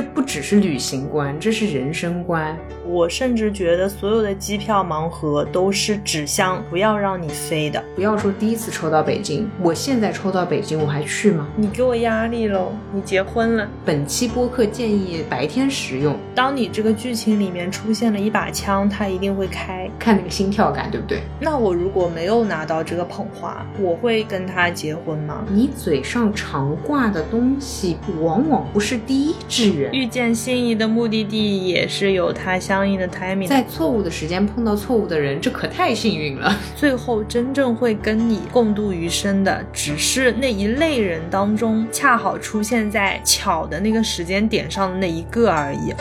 这不只是旅行观，这是人生观。我甚至觉得所有的机票盲盒都是纸箱不要让你飞的。不要说第一次抽到北京，我现在抽到北京，我还去吗？你给我压力喽！你结婚了。本期播客建议白天使用。当你这个剧情里面出现了一把枪，它一定会开，看那个心跳感，对不对？那我如果没有拿到这个捧花，我会跟他结婚吗？你嘴上常挂的东西，往往不是第一志愿。遇见心仪的目的地，也是有它相应的 timing。在错误的时间碰到错误的人，这可太幸运了。最后真正会跟你共度余生的，只是那一类人当中恰好出现在巧的那个时间点上的那一个而已。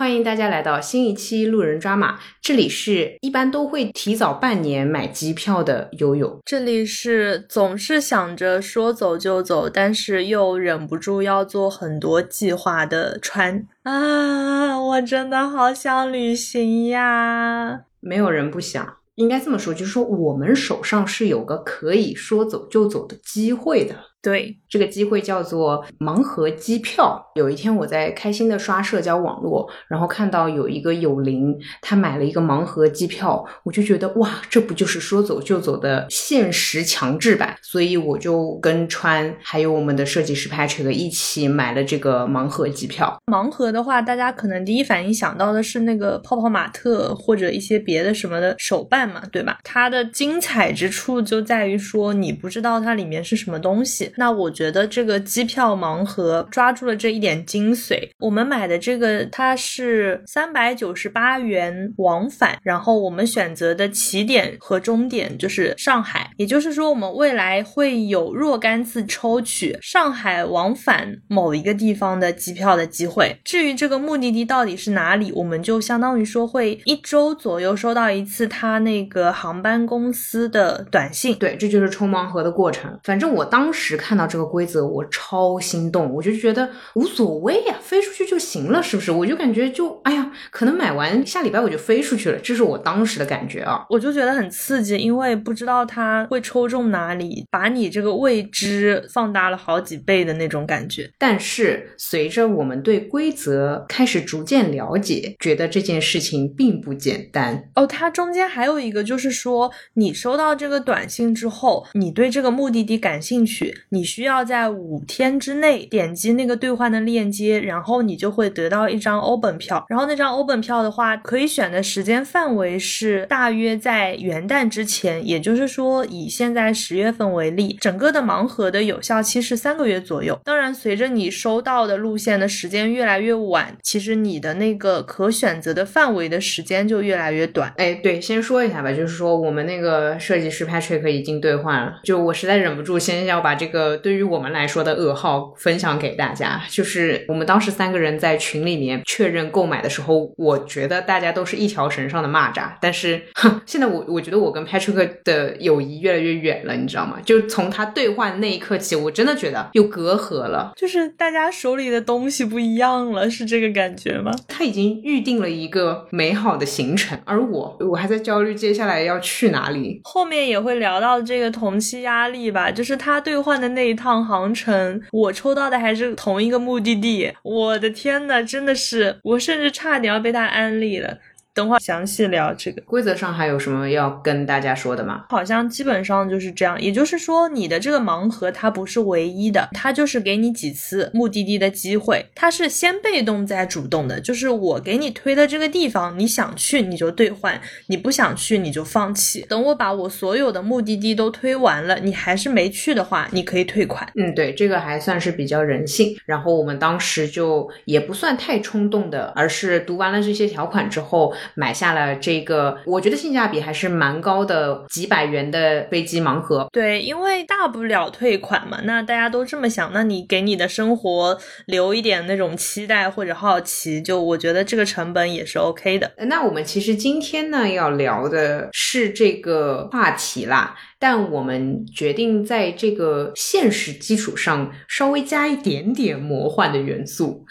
欢迎大家来到新一期路人抓马。这里是一般都会提早半年买机票的悠悠，这里是总是想着说走就走，但是又忍不住要做很多计划的川啊！我真的好想旅行呀！没有人不想，应该这么说，就是说我们手上是有个可以说走就走的机会的。对，这个机会叫做盲盒机票。有一天我在开心的刷社交网络，然后看到有一个友邻他买了一个盲盒机票，我就觉得哇，这不就是说走就走的现实强制版？所以我就跟川还有我们的设计师 Patrick 一起买了这个盲盒机票。盲盒的话，大家可能第一反应想到的是那个泡泡玛特或者一些别的什么的手办嘛，对吧？它的精彩之处就在于说你不知道它里面是什么东西。那我觉得这个机票盲盒抓住了这一点精髓。我们买的这个它是三百九十八元往返，然后我们选择的起点和终点就是上海，也就是说我们未来会有若干次抽取上海往返某一个地方的机票的机会。至于这个目的地到底是哪里，我们就相当于说会一周左右收到一次他那个航班公司的短信。对，这就是抽盲盒的过程。反正我当时。看到这个规则，我超心动，我就觉得无所谓呀，飞出去就行了，是不是？我就感觉就哎呀，可能买完下礼拜我就飞出去了，这是我当时的感觉啊。我就觉得很刺激，因为不知道它会抽中哪里，把你这个未知放大了好几倍的那种感觉。但是随着我们对规则开始逐渐了解，觉得这件事情并不简单哦。它中间还有一个，就是说你收到这个短信之后，你对这个目的地感兴趣。你需要在五天之内点击那个兑换的链接，然后你就会得到一张欧本票。然后那张欧本票的话，可以选的时间范围是大约在元旦之前，也就是说以现在十月份为例，整个的盲盒的有效期是三个月左右。当然，随着你收到的路线的时间越来越晚，其实你的那个可选择的范围的时间就越来越短。哎，对，先说一下吧，就是说我们那个设计师 Patrick 已经兑换了，就我实在忍不住，先要把这个。呃，对于我们来说的噩耗分享给大家，就是我们当时三个人在群里面确认购买的时候，我觉得大家都是一条绳上的蚂蚱。但是，哼，现在我我觉得我跟 Patrick 的友谊越来越远了，你知道吗？就从他兑换那一刻起，我真的觉得有隔阂了，就是大家手里的东西不一样了，是这个感觉吗？他已经预定了一个美好的行程，而我我还在焦虑接下来要去哪里。后面也会聊到这个同期压力吧，就是他兑换的。那一趟航程，我抽到的还是同一个目的地。我的天呐，真的是，我甚至差点要被他安利了。等会详细聊这个规则上还有什么要跟大家说的吗？好像基本上就是这样，也就是说你的这个盲盒它不是唯一的，它就是给你几次目的地的机会，它是先被动再主动的，就是我给你推的这个地方，你想去你就兑换，你不想去你就放弃。等我把我所有的目的地都推完了，你还是没去的话，你可以退款。嗯，对，这个还算是比较人性。然后我们当时就也不算太冲动的，而是读完了这些条款之后。买下了这个，我觉得性价比还是蛮高的，几百元的飞机盲盒。对，因为大不了退款嘛，那大家都这么想，那你给你的生活留一点那种期待或者好奇，就我觉得这个成本也是 OK 的。那我们其实今天呢要聊的是这个话题啦。但我们决定在这个现实基础上稍微加一点点魔幻的元素。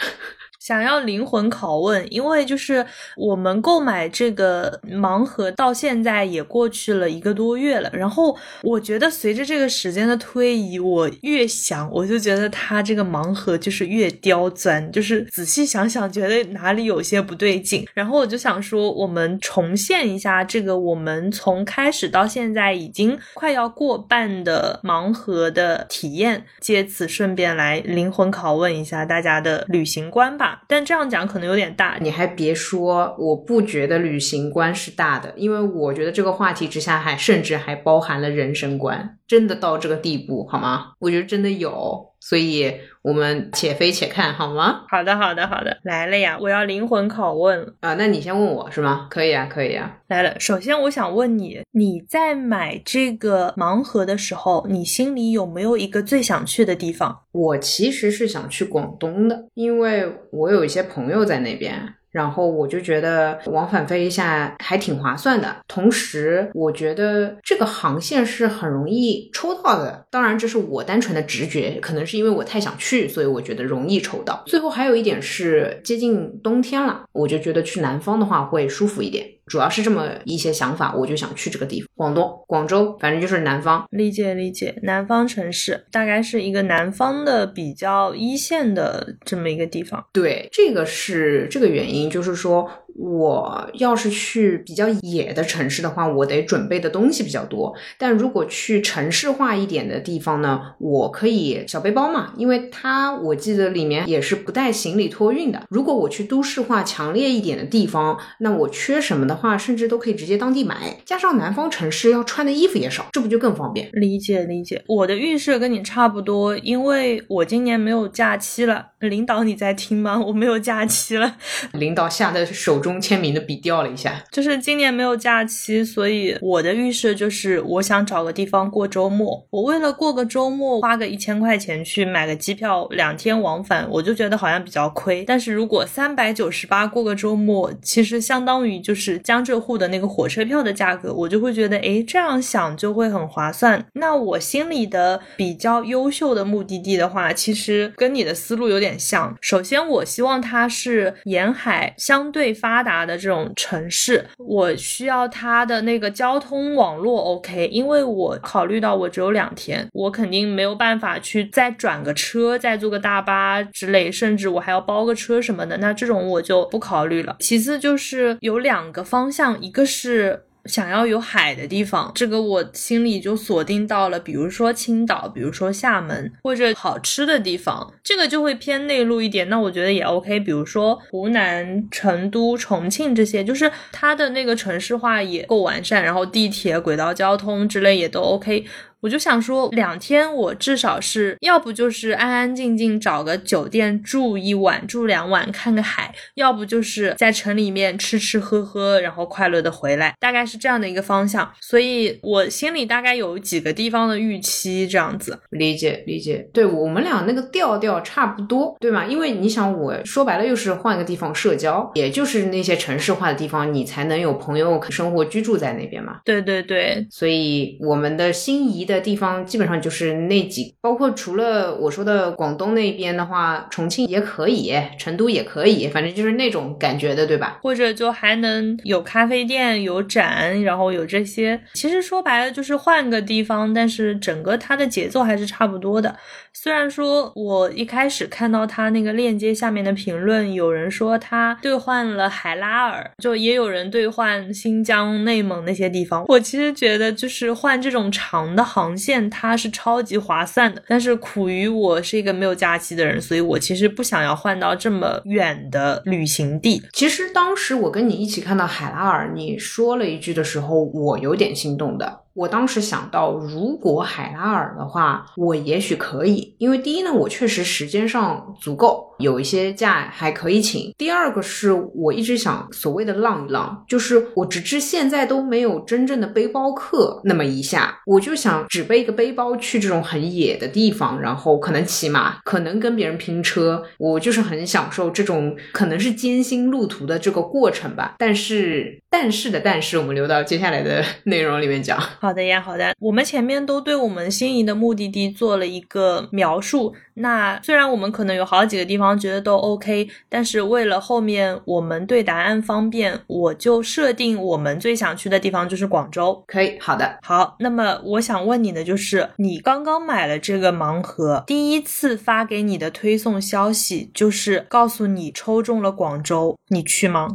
想要灵魂拷问，因为就是我们购买这个盲盒到现在也过去了一个多月了，然后我觉得随着这个时间的推移，我越想我就觉得它这个盲盒就是越刁钻，就是仔细想想觉得哪里有些不对劲，然后我就想说，我们重现一下这个我们从开始到现在已经快要过半的盲盒的体验，借此顺便来灵魂拷问一下大家的旅行观吧。但这样讲可能有点大，你还别说，我不觉得旅行观是大的，因为我觉得这个话题之下还甚至还包含了人生观，真的到这个地步好吗？我觉得真的有，所以我们且飞且看好吗？好的，好的，好的，来了呀！我要灵魂拷问啊，那你先问我是吗？可以啊，可以啊，来了。首先我想问你，你在买这个盲盒的时候，你心里有没有一个最想去的地方？我其实是想去广东的，因为我有一些朋友在那边。然后我就觉得往返飞一下还挺划算的，同时我觉得这个航线是很容易抽到的。当然，这是我单纯的直觉，可能是因为我太想去，所以我觉得容易抽到。最后还有一点是接近冬天了，我就觉得去南方的话会舒服一点。主要是这么一些想法，我就想去这个地方，广东、广州，反正就是南方。理解理解，南方城市大概是一个南方的比较一线的这么一个地方。对，这个是这个原因，就是说。我要是去比较野的城市的话，我得准备的东西比较多。但如果去城市化一点的地方呢，我可以小背包嘛，因为它我记得里面也是不带行李托运的。如果我去都市化强烈一点的地方，那我缺什么的话，甚至都可以直接当地买。加上南方城市要穿的衣服也少，这不就更方便？理解理解，我的预设跟你差不多，因为我今年没有假期了。领导你在听吗？我没有假期了。领导吓得手中签名的笔掉了一下。就是今年没有假期，所以我的预设就是我想找个地方过周末。我为了过个周末，花个一千块钱去买个机票，两天往返，我就觉得好像比较亏。但是如果三百九十八过个周末，其实相当于就是江浙沪的那个火车票的价格，我就会觉得，诶，这样想就会很划算。那我心里的比较优秀的目的地的话，其实跟你的思路有点。像，首先我希望它是沿海相对发达的这种城市，我需要它的那个交通网络 OK，因为我考虑到我只有两天，我肯定没有办法去再转个车，再坐个大巴之类，甚至我还要包个车什么的，那这种我就不考虑了。其次就是有两个方方向，一个是。想要有海的地方，这个我心里就锁定到了，比如说青岛，比如说厦门，或者好吃的地方，这个就会偏内陆一点。那我觉得也 OK，比如说湖南、成都、重庆这些，就是它的那个城市化也够完善，然后地铁、轨道交通之类也都 OK。我就想说，两天我至少是要不就是安安静静找个酒店住一晚、住两晚看个海，要不就是在城里面吃吃喝喝，然后快乐的回来，大概是这样的一个方向。所以我心里大概有几个地方的预期，这样子。理解理解，对我们俩那个调调差不多，对吗？因为你想，我说白了又是换个地方社交，也就是那些城市化的地方，你才能有朋友生活居住在那边嘛。对对对，所以我们的心仪。的地方基本上就是那几，包括除了我说的广东那边的话，重庆也可以，成都也可以，反正就是那种感觉的，对吧？或者就还能有咖啡店、有展，然后有这些。其实说白了就是换个地方，但是整个它的节奏还是差不多的。虽然说我一开始看到他那个链接下面的评论，有人说他兑换了海拉尔，就也有人兑换新疆、内蒙那些地方。我其实觉得就是换这种长的航线，它是超级划算的。但是苦于我是一个没有假期的人，所以我其实不想要换到这么远的旅行地。其实当时我跟你一起看到海拉尔，你说了一句的时候，我有点心动的。我当时想到，如果海拉尔的话，我也许可以，因为第一呢，我确实时间上足够，有一些假还可以请。第二个是我一直想所谓的浪一浪，就是我直至现在都没有真正的背包客那么一下，我就想只背一个背包去这种很野的地方，然后可能骑马，可能跟别人拼车，我就是很享受这种可能是艰辛路途的这个过程吧。但是，但是的但是，我们留到接下来的 内容里面讲。好的呀，好的，我们前面都对我们心仪的目的地做了一个描述。那虽然我们可能有好几个地方觉得都 OK，但是为了后面我们对答案方便，我就设定我们最想去的地方就是广州。可以，好的，好。那么我想问你的就是，你刚刚买了这个盲盒，第一次发给你的推送消息就是告诉你抽中了广州，你去吗？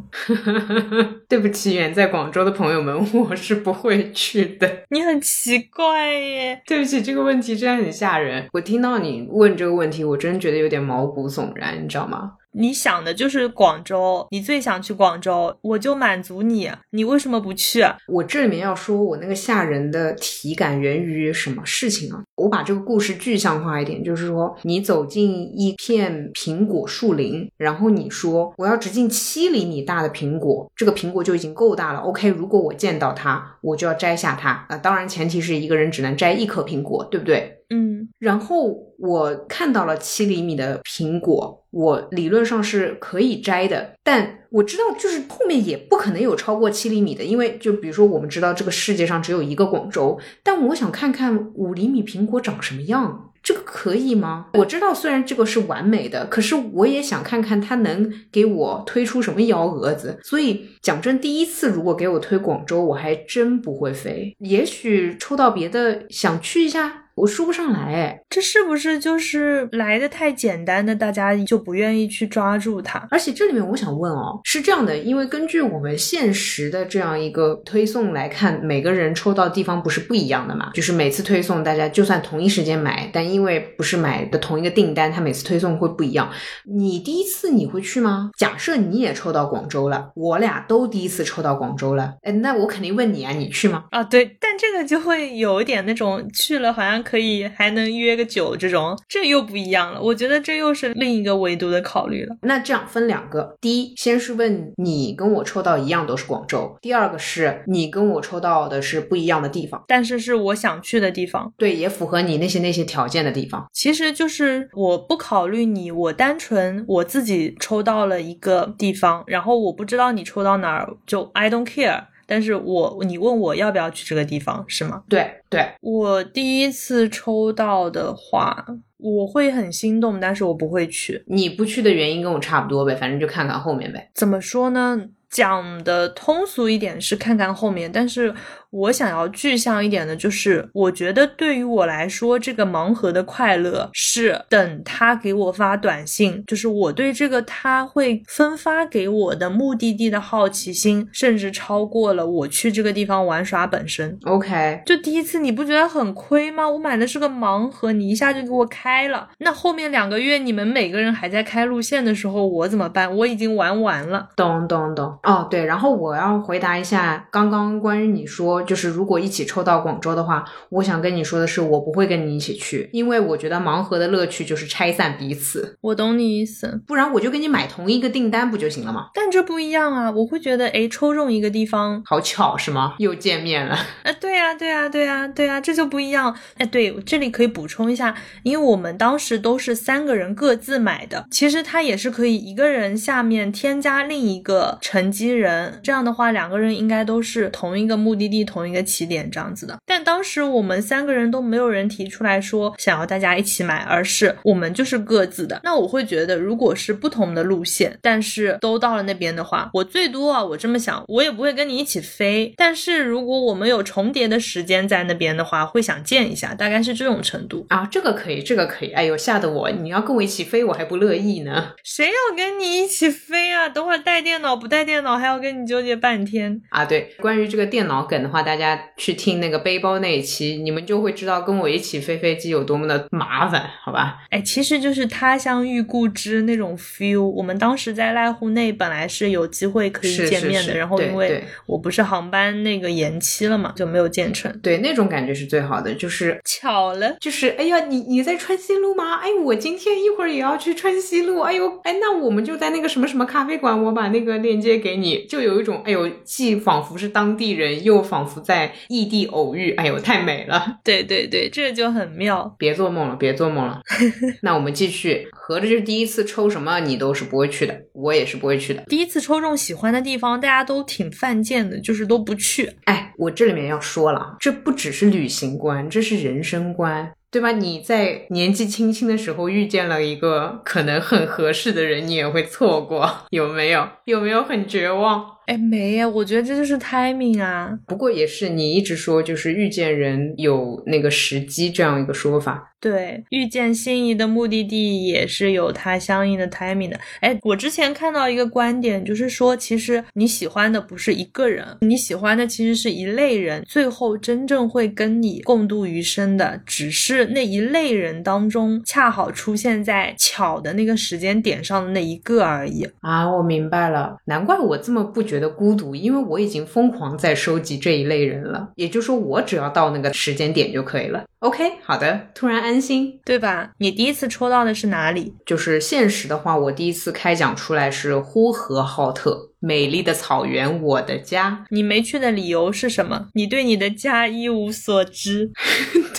对不起，远在广州的朋友们，我是不会去的。你很奇怪耶。对不起，这个问题真的很吓人。我听到你问这个。问题我真觉得有点毛骨悚然，你知道吗？你想的就是广州，你最想去广州，我就满足你。你为什么不去？我这里面要说，我那个吓人的体感源于什么事情啊？我把这个故事具象化一点，就是说，你走进一片苹果树林，然后你说我要直径七厘米大的苹果，这个苹果就已经够大了。OK，如果我见到它，我就要摘下它。啊，当然前提是一个人只能摘一颗苹果，对不对？嗯。然后我看到了七厘米的苹果。我理论上是可以摘的，但我知道就是后面也不可能有超过七厘米的，因为就比如说我们知道这个世界上只有一个广州，但我想看看五厘米苹果长什么样，这个可以吗？我知道虽然这个是完美的，可是我也想看看它能给我推出什么幺蛾子。所以讲真，第一次如果给我推广州，我还真不会飞，也许抽到别的想去一下。我说不上来，哎，这是不是就是来的太简单的，大家就不愿意去抓住它？而且这里面我想问哦，是这样的，因为根据我们现实的这样一个推送来看，每个人抽到地方不是不一样的嘛？就是每次推送大家就算同一时间买，但因为不是买的同一个订单，它每次推送会不一样。你第一次你会去吗？假设你也抽到广州了，我俩都第一次抽到广州了，哎，那我肯定问你啊，你去吗？啊，对，但这个就会有一点那种去了好像。可以还能约个酒，这种这又不一样了。我觉得这又是另一个维度的考虑了。那这样分两个，第一，先是问你跟我抽到一样都是广州；第二个是你跟我抽到的是不一样的地方，但是是我想去的地方，对，也符合你那些那些条件的地方。其实就是我不考虑你，我单纯我自己抽到了一个地方，然后我不知道你抽到哪儿，就 I don't care。但是我你问我要不要去这个地方是吗？对对，我第一次抽到的话，我会很心动，但是我不会去。你不去的原因跟我差不多呗，反正就看看后面呗。怎么说呢？讲的通俗一点是看看后面，但是。我想要具象一点的，就是我觉得对于我来说，这个盲盒的快乐是等他给我发短信，就是我对这个他会分发给我的目的地的好奇心，甚至超过了我去这个地方玩耍本身。OK，就第一次你不觉得很亏吗？我买的是个盲盒，你一下就给我开了，那后面两个月你们每个人还在开路线的时候，我怎么办？我已经玩完了。懂懂懂。哦，对，然后我要回答一下刚刚关于你说。就是如果一起抽到广州的话，我想跟你说的是，我不会跟你一起去，因为我觉得盲盒的乐趣就是拆散彼此。我懂你意思，不然我就跟你买同一个订单不就行了吗？但这不一样啊，我会觉得，哎，抽中一个地方，好巧是吗？又见面了？啊，对呀，对呀，对呀，对呀，这就不一样。哎，对，这里可以补充一下，因为我们当时都是三个人各自买的，其实他也是可以一个人下面添加另一个乘机人，这样的话两个人应该都是同一个目的地。同一个起点这样子的，但当时我们三个人都没有人提出来说想要大家一起买，而是我们就是各自的。那我会觉得，如果是不同的路线，但是都到了那边的话，我最多啊，我这么想，我也不会跟你一起飞。但是如果我们有重叠的时间在那边的话，会想见一下，大概是这种程度啊。这个可以，这个可以。哎呦，吓得我！你要跟我一起飞，我还不乐意呢。谁要跟你一起飞啊？等会儿带电脑不带电脑，还要跟你纠结半天啊。对，关于这个电脑梗的话。大家去听那个背包那一期，你们就会知道跟我一起飞飞机有多么的麻烦，好吧？哎，其实就是他乡遇故知那种 feel。我们当时在濑户内本来是有机会可以见面的，是然后因为我不是航班那个延期了嘛，就没有见成。对，那种感觉是最好的，就是巧了，就是，哎呀，你你在川西路吗？哎，我今天一会儿也要去川西路。哎呦，哎，那我们就在那个什么什么咖啡馆，我把那个链接给你，就有一种，哎呦，既仿佛是当地人，又仿佛在异地偶遇，哎呦，太美了。对对对，这就很妙。别做梦了，别做梦了。那我们继续，合着就是第一次抽什么你都是不会去的，我也是不会去的。第一次抽中喜欢的地方，大家都挺犯贱的，就是都不去。哎，我这里面要说了，这不只是旅行观，这是人生观，对吧？你在年纪轻轻的时候遇见了一个可能很合适的人，你也会错过，有没有？有没有很绝望？哎，没呀，我觉得这就是 timing 啊。不过也是你一直说，就是遇见人有那个时机这样一个说法。对，遇见心仪的目的地也是有它相应的 timing 的。哎，我之前看到一个观点，就是说，其实你喜欢的不是一个人，你喜欢的其实是一类人，最后真正会跟你共度余生的，只是那一类人当中恰好出现在巧的那个时间点上的那一个而已。啊，我明白了，难怪我这么不觉得孤独，因为我已经疯狂在收集这一类人了。也就是说，我只要到那个时间点就可以了。OK，好的，突然安心。对吧？你第一次抽到的是哪里？就是现实的话，我第一次开奖出来是呼和浩特，美丽的草原，我的家。你没去的理由是什么？你对你的家一无所知。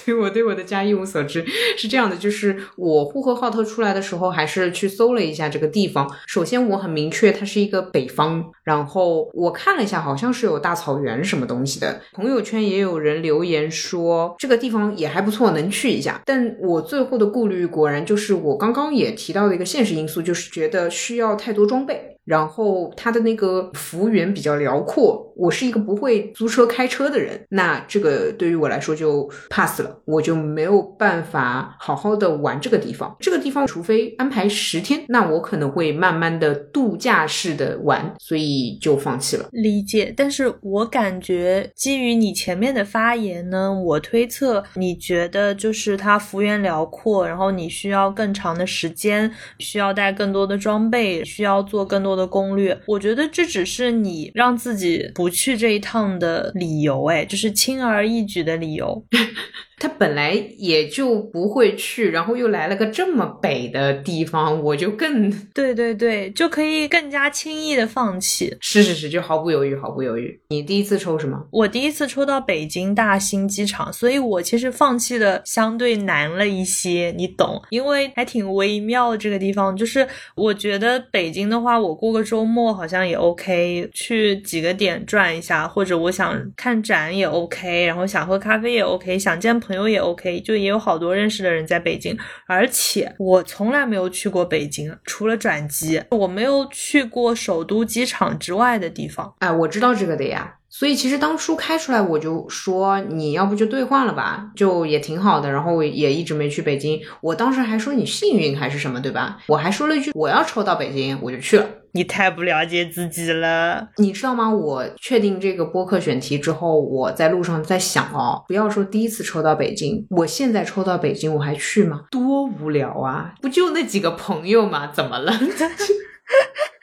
对 我对我的家一无所知，是这样的，就是我呼和浩特出来的时候，还是去搜了一下这个地方。首先我很明确，它是一个北方，然后我看了一下，好像是有大草原什么东西的。朋友圈也有人留言说这个地方也还不错，能去一下。但我最后的顾虑果然就是我刚刚也提到的一个现实因素，就是觉得需要太多装备。然后它的那个幅员比较辽阔，我是一个不会租车开车的人，那这个对于我来说就 pass 了，我就没有办法好好的玩这个地方。这个地方除非安排十天，那我可能会慢慢的度假式的玩，所以就放弃了。理解，但是我感觉基于你前面的发言呢，我推测你觉得就是它幅员辽阔，然后你需要更长的时间，需要带更多的装备，需要做更多的攻略。我觉得这只是你让自己不去这一趟的理由，哎，就是轻而易举的理由。他本来也就不会去，然后又来了个这么北的地方，我就更 对对对，就可以更加轻易的放弃。是是是，就毫不犹豫，毫不犹豫。你第一次抽什么？我第一次抽到北京大兴机场，所以我其实放弃的相对难了一些，你懂？因为还挺微妙的这个地方，就是我觉得北京的话，我过个周末好像也 OK，去几个点转一下，或者我想看展也 OK，然后想喝咖啡也 OK，想见朋友也 OK，就也有好多认识的人在北京，而且我从来没有去过北京，除了转机，我没有去过首都机场之外的地方。哎，我知道这个的呀。所以其实当初开出来，我就说你要不就兑换了吧，就也挺好的。然后也一直没去北京。我当时还说你幸运还是什么，对吧？我还说了一句我要抽到北京，我就去了。你太不了解自己了。你知道吗？我确定这个播客选题之后，我在路上在想哦，不要说第一次抽到北京，我现在抽到北京，我还去吗？多无聊啊！不就那几个朋友吗？怎么了？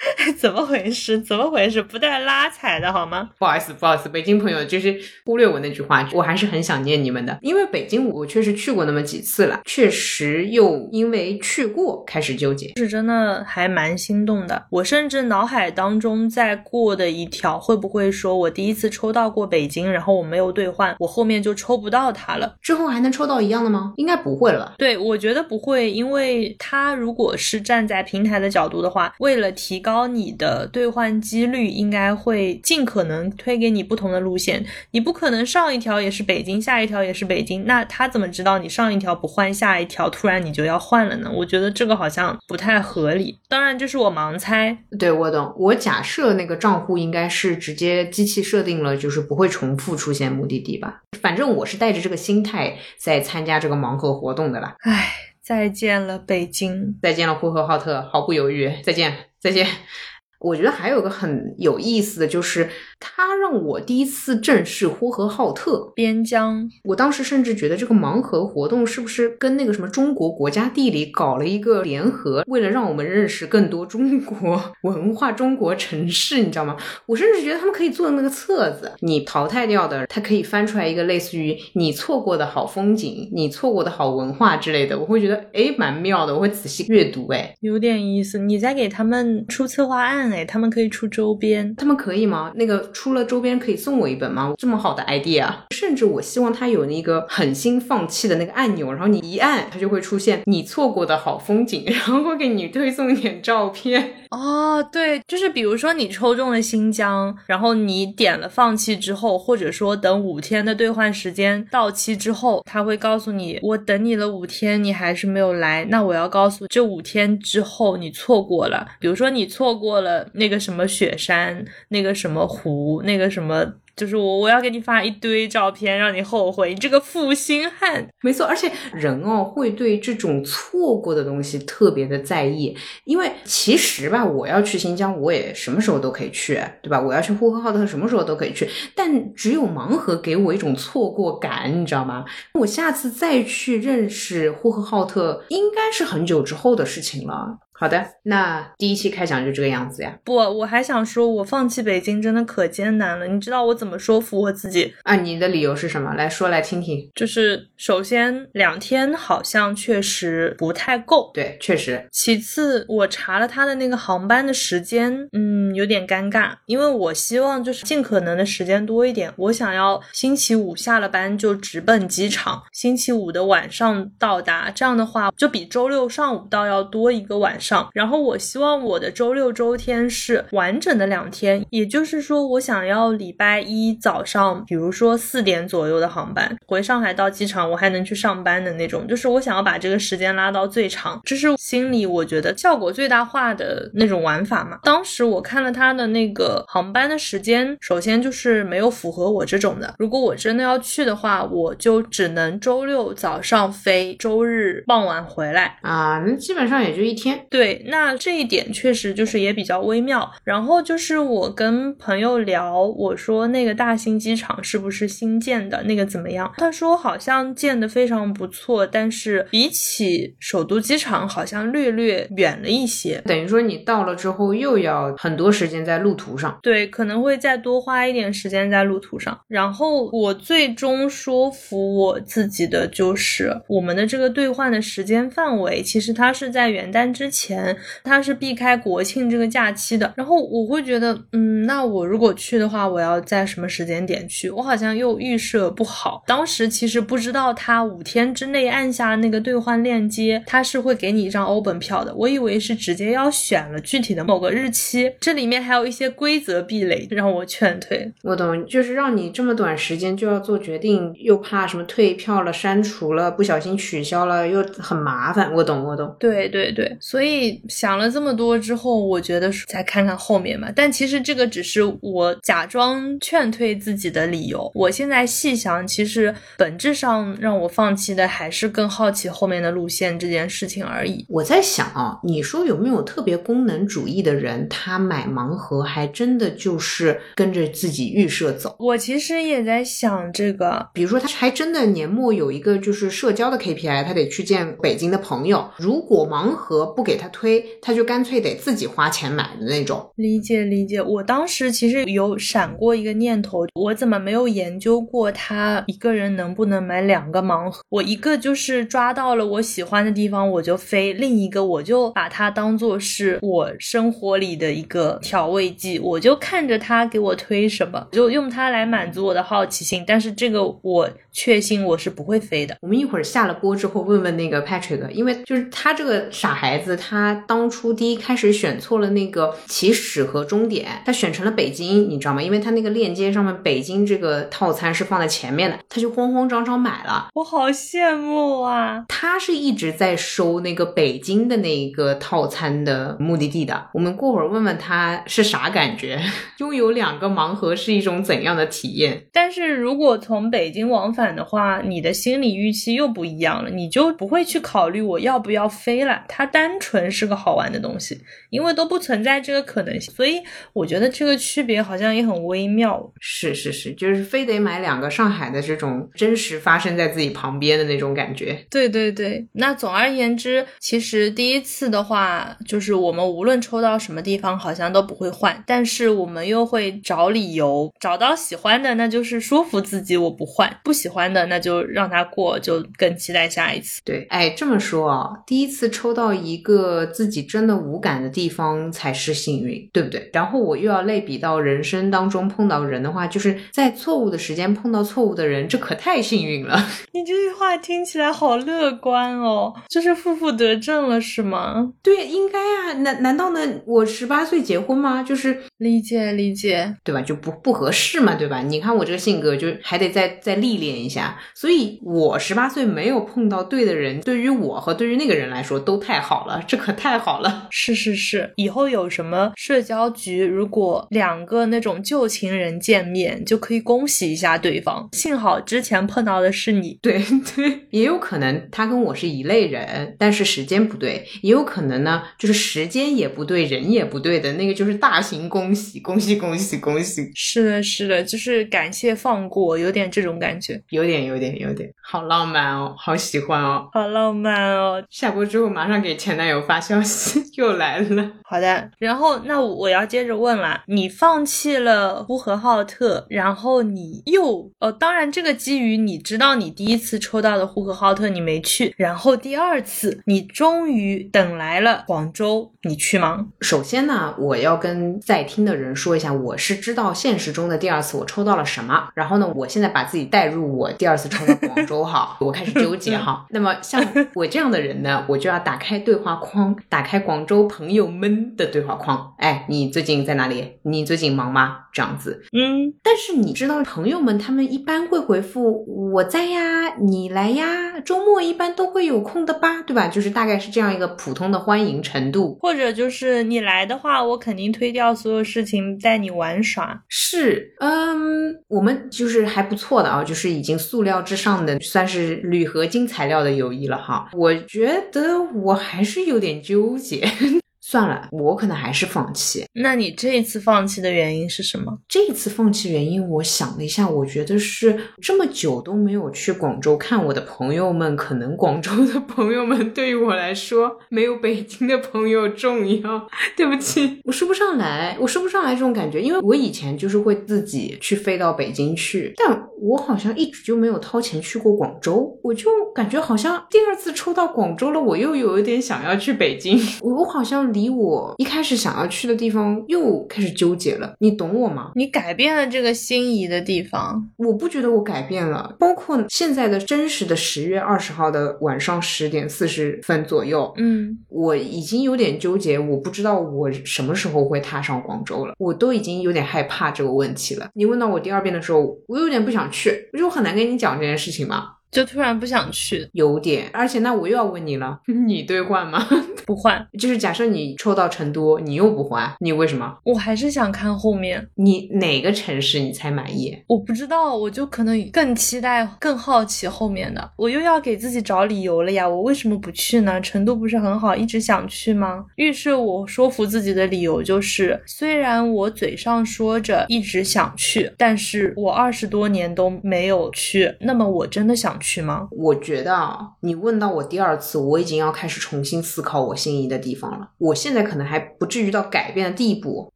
怎么回事？怎么回事？不带拉踩的好吗？不好意思，不好意思，北京朋友就是忽略我那句话，我还是很想念你们的。因为北京我确实去过那么几次了，确实又因为去过开始纠结。是真的还蛮心动的。我甚至脑海当中在过的一条，会不会说我第一次抽到过北京，然后我没有兑换，我后面就抽不到它了？之后还能抽到一样的吗？应该不会了吧？对，我觉得不会，因为它如果是站在平台的角度的话，为了提高你的兑换几率，应该会尽可能推给你不同的路线。你不可能上一条也是北京，下一条也是北京，那他怎么知道你上一条不换，下一条突然你就要换了呢？我觉得这个好像不太合理。当然，这是我盲猜。对，我懂。我假设那个账户应该是直接机器设定了，就是不会重复出现目的地吧。反正我是带着这个心态在参加这个盲盒活动的啦。唉，再见了北京。再见了呼和浩特，毫不犹豫，再见，再见。我觉得还有个很有意思的就是，它让我第一次正视呼和浩特。边疆，我当时甚至觉得这个盲盒活动是不是跟那个什么中国国家地理搞了一个联合，为了让我们认识更多中国 文化、中国城市，你知道吗？我甚至觉得他们可以做那个册子，你淘汰掉的，它可以翻出来一个类似于你错过的好风景、你错过的好文化之类的，我会觉得诶蛮妙的，我会仔细阅读诶。有点意思。你在给他们出策划案哎，他们可以出周边。他们可以吗？那个出了周边可以送我一本吗？这么好的 idea，甚至我希望它有那个狠心放弃的那个按钮，然后你一按，它就会出现你错过的好风景，然后会给你推送一点照片。哦，对，就是比如说你抽中了新疆，然后你点了放弃之后，或者说等五天的兑换时间到期之后，他会告诉你，我等你了五天，你还是没有来，那我要告诉这五天之后你错过了，比如说你错过了那个什么雪山，那个什么湖，那个什么。就是我，我要给你发一堆照片，让你后悔，你这个负心汉。没错，而且人哦会对这种错过的东西特别的在意，因为其实吧，我要去新疆，我也什么时候都可以去，对吧？我要去呼和浩特，什么时候都可以去，但只有盲盒给我一种错过感，你知道吗？我下次再去认识呼和浩特，应该是很久之后的事情了。好的，那第一期开讲就这个样子呀。不，我还想说，我放弃北京真的可艰难了。你知道我怎么说服我自己啊？你的理由是什么？来说来听听。就是首先两天好像确实不太够，对，确实。其次，我查了他的那个航班的时间，嗯，有点尴尬，因为我希望就是尽可能的时间多一点。我想要星期五下了班就直奔机场，星期五的晚上到达，这样的话就比周六上午到要多一个晚上。上然后我希望我的周六周天是完整的两天，也就是说，我想要礼拜一早上，比如说四点左右的航班回上海到机场，我还能去上班的那种。就是我想要把这个时间拉到最长，这是心里我觉得效果最大化的那种玩法嘛。当时我看了他的那个航班的时间，首先就是没有符合我这种的。如果我真的要去的话，我就只能周六早上飞，周日傍晚回来啊，那基本上也就一天。对，那这一点确实就是也比较微妙。然后就是我跟朋友聊，我说那个大兴机场是不是新建的？那个怎么样？他说好像建的非常不错，但是比起首都机场好像略略远了一些。等于说你到了之后又要很多时间在路途上。对，可能会再多花一点时间在路途上。然后我最终说服我自己的就是我们的这个兑换的时间范围，其实它是在元旦之前。前它是避开国庆这个假期的，然后我会觉得，嗯，那我如果去的话，我要在什么时间点去？我好像又预设不好。当时其实不知道他五天之内按下那个兑换链接，他是会给你一张欧本票的。我以为是直接要选了具体的某个日期，这里面还有一些规则壁垒让我劝退。我懂，就是让你这么短时间就要做决定，又怕什么退票了、删除了、不小心取消了，又很麻烦。我懂，我懂。对对对，所以。想了这么多之后，我觉得再看看后面吧。但其实这个只是我假装劝退自己的理由。我现在细想，其实本质上让我放弃的还是更好奇后面的路线这件事情而已。我在想啊，你说有没有特别功能主义的人，他买盲盒还真的就是跟着自己预设走？我其实也在想这个，比如说他还真的年末有一个就是社交的 KPI，他得去见北京的朋友。如果盲盒不给他。推，他就干脆得自己花钱买的那种。理解理解，我当时其实有闪过一个念头，我怎么没有研究过他一个人能不能买两个盲盒？我一个就是抓到了我喜欢的地方我就飞，另一个我就把它当做是我生活里的一个调味剂，我就看着他给我推什么，就用它来满足我的好奇心。但是这个我确信我是不会飞的。我们一会儿下了播之后问问那个 Patrick，因为就是他这个傻孩子他。他当初第一开始选错了那个起始和终点，他选成了北京，你知道吗？因为他那个链接上面北京这个套餐是放在前面的，他就慌慌张张买了。我好羡慕啊！他是一直在收那个北京的那个套餐的目的地的。我们过会儿问问他是啥感觉，拥有两个盲盒是一种怎样的体验？但是如果从北京往返的话，你的心理预期又不一样了，你就不会去考虑我要不要飞了。他单纯。能是个好玩的东西，因为都不存在这个可能性。所以我觉得这个区别好像也很微妙。是是是，就是非得买两个上海的这种真实发生在自己旁边的那种感觉。对对对，那总而言之，其实第一次的话，就是我们无论抽到什么地方，好像都不会换，但是我们又会找理由，找到喜欢的，那就是说服自己我不换；不喜欢的，那就让它过，就更期待下一次。对，哎，这么说啊，第一次抽到一个自己真的无感的地方才是幸运，对不对？然后我又要类比到人生当中碰到人的话，就是在错误的时间碰到错误的人，这可太幸运了。你这句话听起来好乐观哦，就是负负得正了是吗？对，应该啊，难难道呢？我十八岁结婚吗？就是理解理解，对吧？就不不合适嘛，对吧？你看我这个性格，就还得再再历练一下。所以我十八岁没有碰到对的人，对于我和对于那个人来说都太好了，这可太好了。是是是，以后有什么社交局，如果两个那种旧情人见面，就可以恭喜一下对方。幸好之前碰到的是你，对 对，也有可能他跟我是一类人，但是时间不对，也有可能呢，就是时间也不对，人也不对的那个，就是大型恭喜，恭喜恭喜恭喜！是的，是的，就是感谢放过，有点这种感觉，有点有点有点，好浪漫哦，好喜欢哦，好浪漫哦。下播之后马上给前男友发消息，又来了。好的，然后那我要接着问啦，你放弃了呼和浩特，然后你又呃，当然这个基于你知道你第一次抽到的呼和浩特你没去，然后第二次你终于等来了广州，你去吗？首先呢，我要跟在听的人说一下，我是知道现实中的第二次我抽到了什么，然后呢，我现在把自己带入我第二次抽到广州哈，我开始纠结哈。那么像我这样的人呢，我就要打开对话框，打开广州朋友们的对话框，哎，你最近在哪里？你最近忙吗？这样子，嗯，但是你知道，朋友们他们一般会回复我在呀，你来呀，周末一般都会有空的吧，对吧？就是大概是这样一个普通的欢迎程度，或者就是你来的话，我肯定推掉所有事情带你玩耍。是，嗯，我们就是还不错的啊，就是已经塑料之上的，算是铝合金材料的友谊了哈。我觉得我还是有有点纠结。算了，我可能还是放弃。那你这一次放弃的原因是什么？这一次放弃原因，我想了一下，我觉得是这么久都没有去广州看我的朋友们，可能广州的朋友们对于我来说没有北京的朋友重要。对不起，我说不上来，我说不上来这种感觉，因为我以前就是会自己去飞到北京去，但我好像一直就没有掏钱去过广州，我就感觉好像第二次抽到广州了，我又有一点想要去北京，我好像离我一开始想要去的地方又开始纠结了，你懂我吗？你改变了这个心仪的地方，我不觉得我改变了，包括现在的真实的十月二十号的晚上十点四十分左右，嗯，我已经有点纠结，我不知道我什么时候会踏上广州了，我都已经有点害怕这个问题了。你问到我第二遍的时候，我有点不想去，我就很难跟你讲这件事情嘛，就突然不想去，有点，而且那我又要问你了，你兑换吗？不换，就是假设你抽到成都，你又不换，你为什么？我还是想看后面。你哪个城市你才满意？我不知道，我就可能更期待、更好奇后面的。我又要给自己找理由了呀！我为什么不去呢？成都不是很好，一直想去吗？于是我说服自己的理由就是，虽然我嘴上说着一直想去，但是我二十多年都没有去。那么我真的想去吗？我觉得啊，你问到我第二次，我已经要开始重新思考我心仪的地方了。我现在可能还不至于到改变的地步，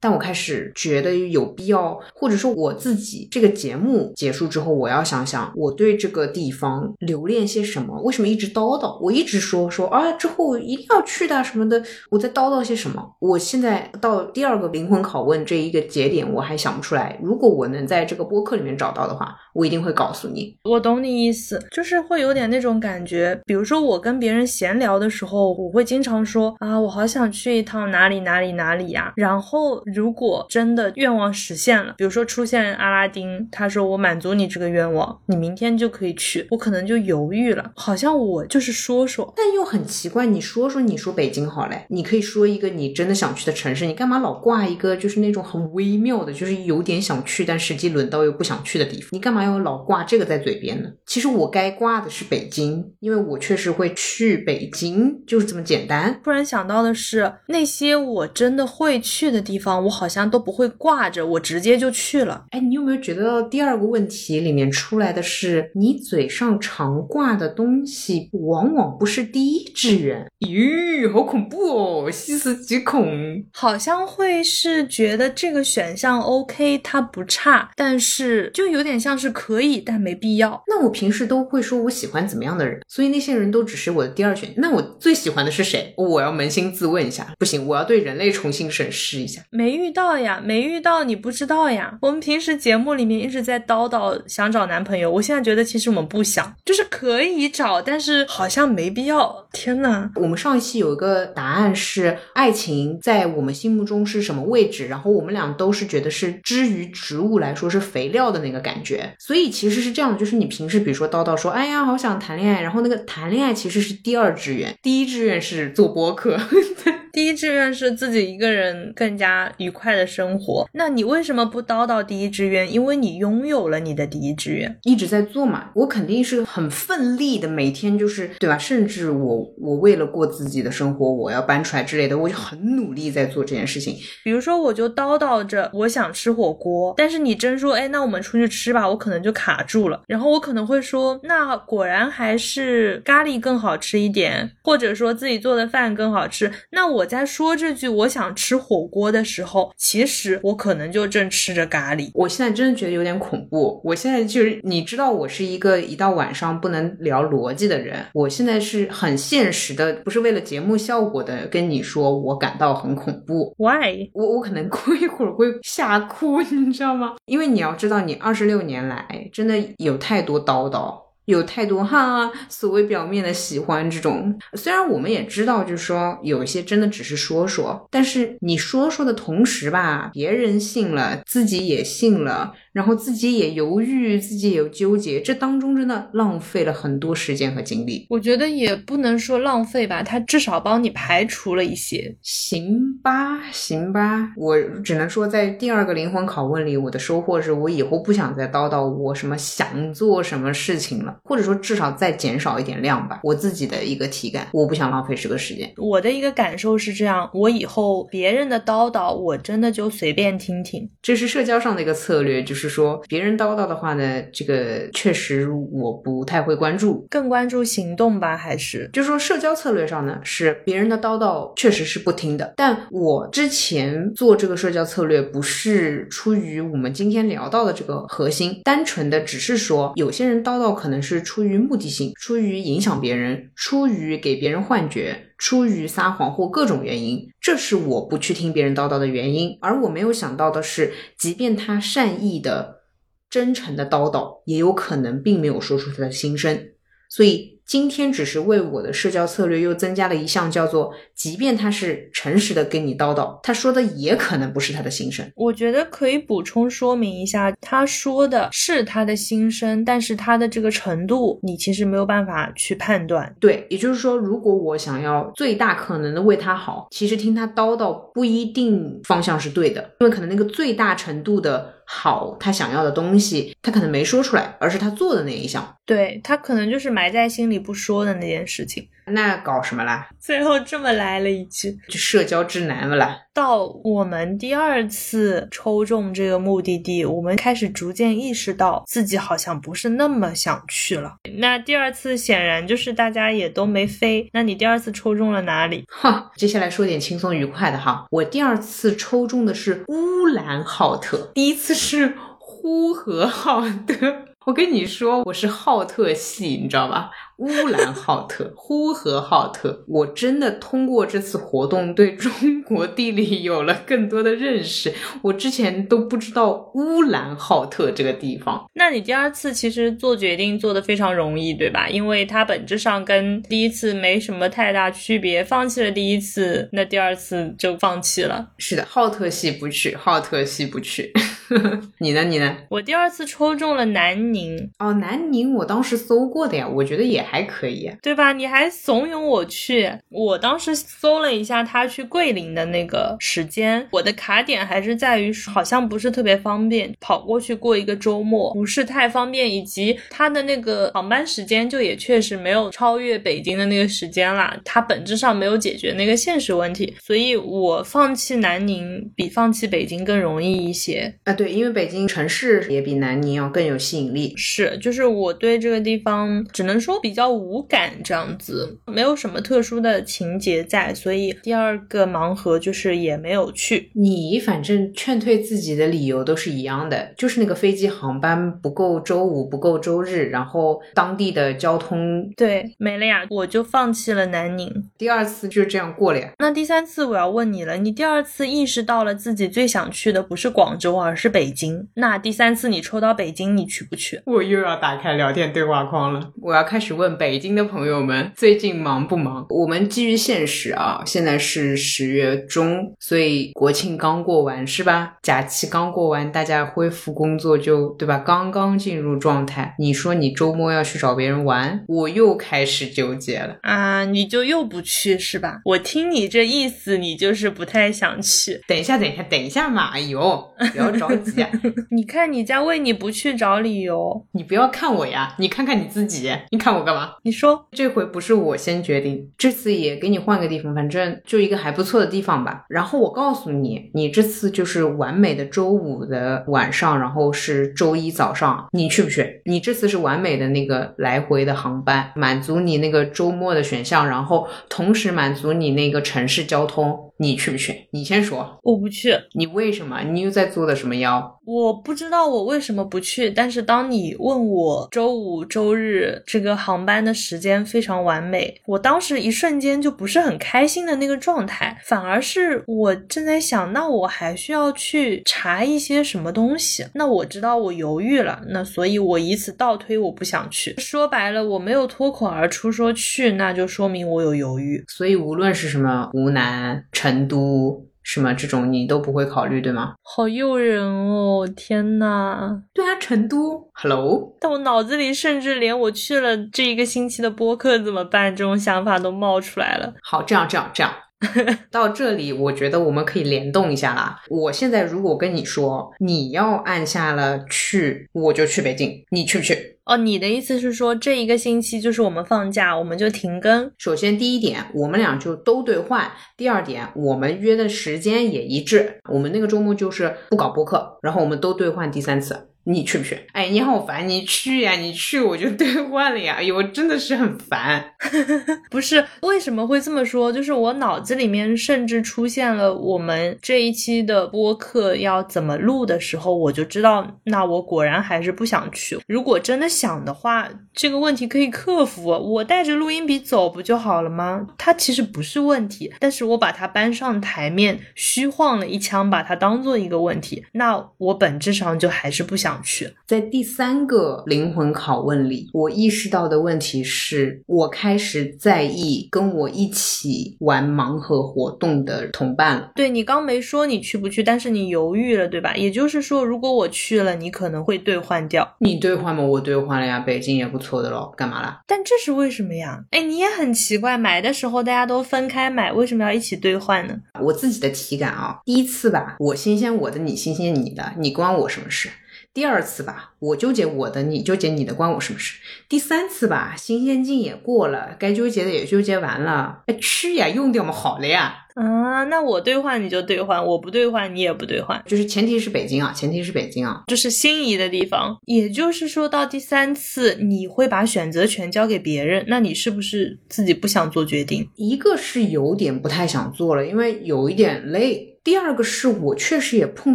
但我开始觉得有必要，或者说我自己这个节目结束之后，我要想想我对这个地方留恋些什么。为什么一直叨叨？我一直说说啊，之后一定要去的什么的，我在叨叨些什么？我现在到第二个灵魂拷问这一个节点，我还想不出来。如果我能在这个播客里面找到的话，我一定会告诉你。我懂你意思，就是会有点那种感觉。比如说我跟别人闲聊的时候，我会经常说啊，我好想去一趟哪里哪里哪里呀。然后如果真的愿望实现了，比如说出现阿拉丁，他说我满足你这个愿望，你明天就可以去，我可能就犹豫了，好像我就是说说。但又很奇怪，你说说，你说北京好嘞，你可以说一个你真的想去的城市，你干嘛老挂一个就是那种很微妙的，就是有点想去，但实际轮到又不想去的地方？你干嘛要老挂这个在嘴边呢？其实我该该挂的是北京，因为我确实会去北京，就是这么简单。突然想到的是，那些我真的会去的地方，我好像都不会挂着，我直接就去了。哎，你有没有觉得第二个问题里面出来的是，你嘴上常挂的东西，往往不是第一志愿？咦，好恐怖哦，细思极恐。好像会是觉得这个选项 OK，它不差，但是就有点像是可以，但没必要。那我平时都会说我喜欢怎么样的人，所以那些人都只是我的第二选。那我最喜欢的是谁？我要扪心自问一下，不行，我要对人类重新审视一下。没遇到呀，没遇到，你不知道呀。我们平时节目里面一直在叨叨想找男朋友，我现在觉得其实我们不想，就是可以找，但是好像没必要。天呐，我们上一期有一个答案是爱情在我们心目中是什么位置，然后我们俩都是觉得是之于植物来说是肥料的那个感觉，所以其实是这样的，就是你平时比如说叨叨说，哎呀，好想谈恋爱，然后那个谈恋爱其实是第二志愿，第一志愿是做播客。第一志愿是自己一个人更加愉快的生活，那你为什么不叨叨第一志愿？因为你拥有了你的第一志愿，一直在做嘛。我肯定是很奋力的，每天就是对吧？甚至我我为了过自己的生活，我要搬出来之类的，我就很努力在做这件事情。比如说，我就叨叨着我想吃火锅，但是你真说，哎，那我们出去吃吧，我可能就卡住了。然后我可能会说，那果然还是咖喱更好吃一点，或者说自己做的饭更好吃。那我。在说这句“我想吃火锅”的时候，其实我可能就正吃着咖喱。我现在真的觉得有点恐怖。我现在就是，你知道，我是一个一到晚上不能聊逻辑的人。我现在是很现实的，不是为了节目效果的，跟你说，我感到很恐怖。Why？我我可能过一会儿会吓哭，你知道吗？因为你要知道，你二十六年来真的有太多叨叨。有太多哈，所谓表面的喜欢这种，虽然我们也知道，就是说有一些真的只是说说，但是你说说的同时吧，别人信了，自己也信了。然后自己也犹豫，自己也有纠结，这当中真的浪费了很多时间和精力。我觉得也不能说浪费吧，他至少帮你排除了一些。行吧，行吧，我只能说，在第二个灵魂拷问里，我的收获是我以后不想再叨叨我什么想做什么事情了，或者说至少再减少一点量吧。我自己的一个体感，我不想浪费这个时间。我的一个感受是这样，我以后别人的叨叨，我真的就随便听听。这是社交上的一个策略，就是。说别人叨叨的话呢，这个确实我不太会关注，更关注行动吧，还是就是说社交策略上呢，是别人的叨叨确实是不听的。但我之前做这个社交策略，不是出于我们今天聊到的这个核心，单纯的只是说有些人叨叨可能是出于目的性，出于影响别人，出于给别人幻觉。出于撒谎或各种原因，这是我不去听别人叨叨的原因。而我没有想到的是，即便他善意的、真诚的叨叨，也有可能并没有说出他的心声。所以。今天只是为我的社交策略又增加了一项，叫做即便他是诚实的跟你叨叨，他说的也可能不是他的心声。我觉得可以补充说明一下，他说的是他的心声，但是他的这个程度，你其实没有办法去判断。对，也就是说，如果我想要最大可能的为他好，其实听他叨叨不一定方向是对的，因为可能那个最大程度的。好，他想要的东西，他可能没说出来，而是他做的那一项。对他可能就是埋在心里不说的那件事情。那搞什么啦？最后这么来了一句，就社交之难了啦。到我们第二次抽中这个目的地，我们开始逐渐意识到自己好像不是那么想去了。那第二次显然就是大家也都没飞。那你第二次抽中了哪里？哈，接下来说点轻松愉快的哈。我第二次抽中的是乌兰浩特，第一次是呼和浩特。我跟你说，我是浩特系，你知道吧？乌兰浩特、呼和浩特，我真的通过这次活动对中国地理有了更多的认识。我之前都不知道乌兰浩特这个地方。那你第二次其实做决定做的非常容易，对吧？因为它本质上跟第一次没什么太大区别。放弃了第一次，那第二次就放弃了。是的，浩特系不去，浩特系不去。你呢？你呢？我第二次抽中了南宁，哦，南宁我当时搜过的呀，我觉得也还可以。对吧？你还怂恿我去，我当时搜了一下他去桂林的那个时间，我的卡点还是在于好像不是特别方便，跑过去过一个周末不是太方便，以及他的那个航班时间就也确实没有超越北京的那个时间啦，它本质上没有解决那个现实问题，所以我放弃南宁比放弃北京更容易一些。啊，对，因为北京城市也比南宁要更有吸引力。是，就是我对这个地方只能说比较无感，这样子没有什么特殊的情节在，所以第二个盲盒就是也没有去。你反正劝退自己的理由都是一样的，就是那个飞机航班不够周五，不够周日，然后当地的交通。对，没了呀，我就放弃了南宁。第二次就这样过了呀。那第三次我要问你了，你第二次意识到了自己最想去的不是广州，而是北京。那第三次你抽到北京，你去不去？我又要打开聊天对话框了，我要开始问北京的朋友们最近忙不忙？我们基于现实啊，现在是十月中，所以国庆刚过完是吧？假期刚过完，大家恢复工作就对吧？刚刚进入状态。你说你周末要去找别人玩，我又开始纠结了啊！你就又不去是吧？我听你这意思，你就是不太想去。等一下，等一下，等一下嘛！哎呦，不要着急。你看你家为你不去找理由，你不要看我呀，你看看你自己，你看我干嘛？你说这回不是我先决定，这次也给你换个地方，反正就一个还不错的地方吧。然后我告诉你，你这次就是完美的周五的晚上，然后是周一早上，你去不去？你这次是完美的那个来回的航班，满足你那个周末的选项，然后同时满足你那个城市交通，你去不去？你先说，我不去。你为什么？你又在做的什么妖？我不知道我为什么不去，但是当你问我周五、周日这个航班的时间非常完美，我当时一瞬间就不是很开心的那个状态，反而是我正在想，那我还需要去查一些什么东西？那我知道我犹豫了，那所以我以此倒推我不想去。说白了，我没有脱口而出说去，那就说明我有犹豫。所以无论是什么湖南、成都。什么这种你都不会考虑对吗？好诱人哦！天呐，对啊，成都，Hello。但我脑子里甚至连我去了这一个星期的播客怎么办这种想法都冒出来了。好，这样这样这样，到这里我觉得我们可以联动一下啦。我现在如果跟你说你要按下了去，我就去北京，你去不去？哦，你的意思是说这一个星期就是我们放假，我们就停更。首先第一点，我们俩就都兑换；第二点，我们约的时间也一致。我们那个周末就是不搞播客，然后我们都兑换第三次。你去不去？哎，你好烦！你去呀，你去我就兑换了呀。哎呦，真的是很烦。不是为什么会这么说？就是我脑子里面甚至出现了我们这一期的播客要怎么录的时候，我就知道，那我果然还是不想去。如果真的想的话，这个问题可以克服，我带着录音笔走不就好了吗？它其实不是问题，但是我把它搬上台面，虚晃了一枪，把它当做一个问题，那我本质上就还是不想。去在第三个灵魂拷问里，我意识到的问题是我开始在意跟我一起玩盲盒活动的同伴了。对你刚没说你去不去，但是你犹豫了，对吧？也就是说，如果我去了，你可能会兑换掉。你兑换吗？我兑换了呀，北京也不错的咯。干嘛啦？但这是为什么呀？哎，你也很奇怪，买的时候大家都分开买，为什么要一起兑换呢？我自己的体感啊，第一次吧，我新鲜我的，你新鲜你的，你关我什么事？第二次吧，我纠结我的，你纠结你的，关我什么事？第三次吧，新鲜劲也过了，该纠结的也纠结完了，哎，吃呀，用掉嘛，好了呀。啊，那我兑换你就兑换，我不兑换你也不兑换，就是前提是北京啊，前提是北京啊，这是心仪的地方。也就是说到第三次，你会把选择权交给别人，那你是不是自己不想做决定？一个是有点不太想做了，因为有一点累。第二个是我确实也碰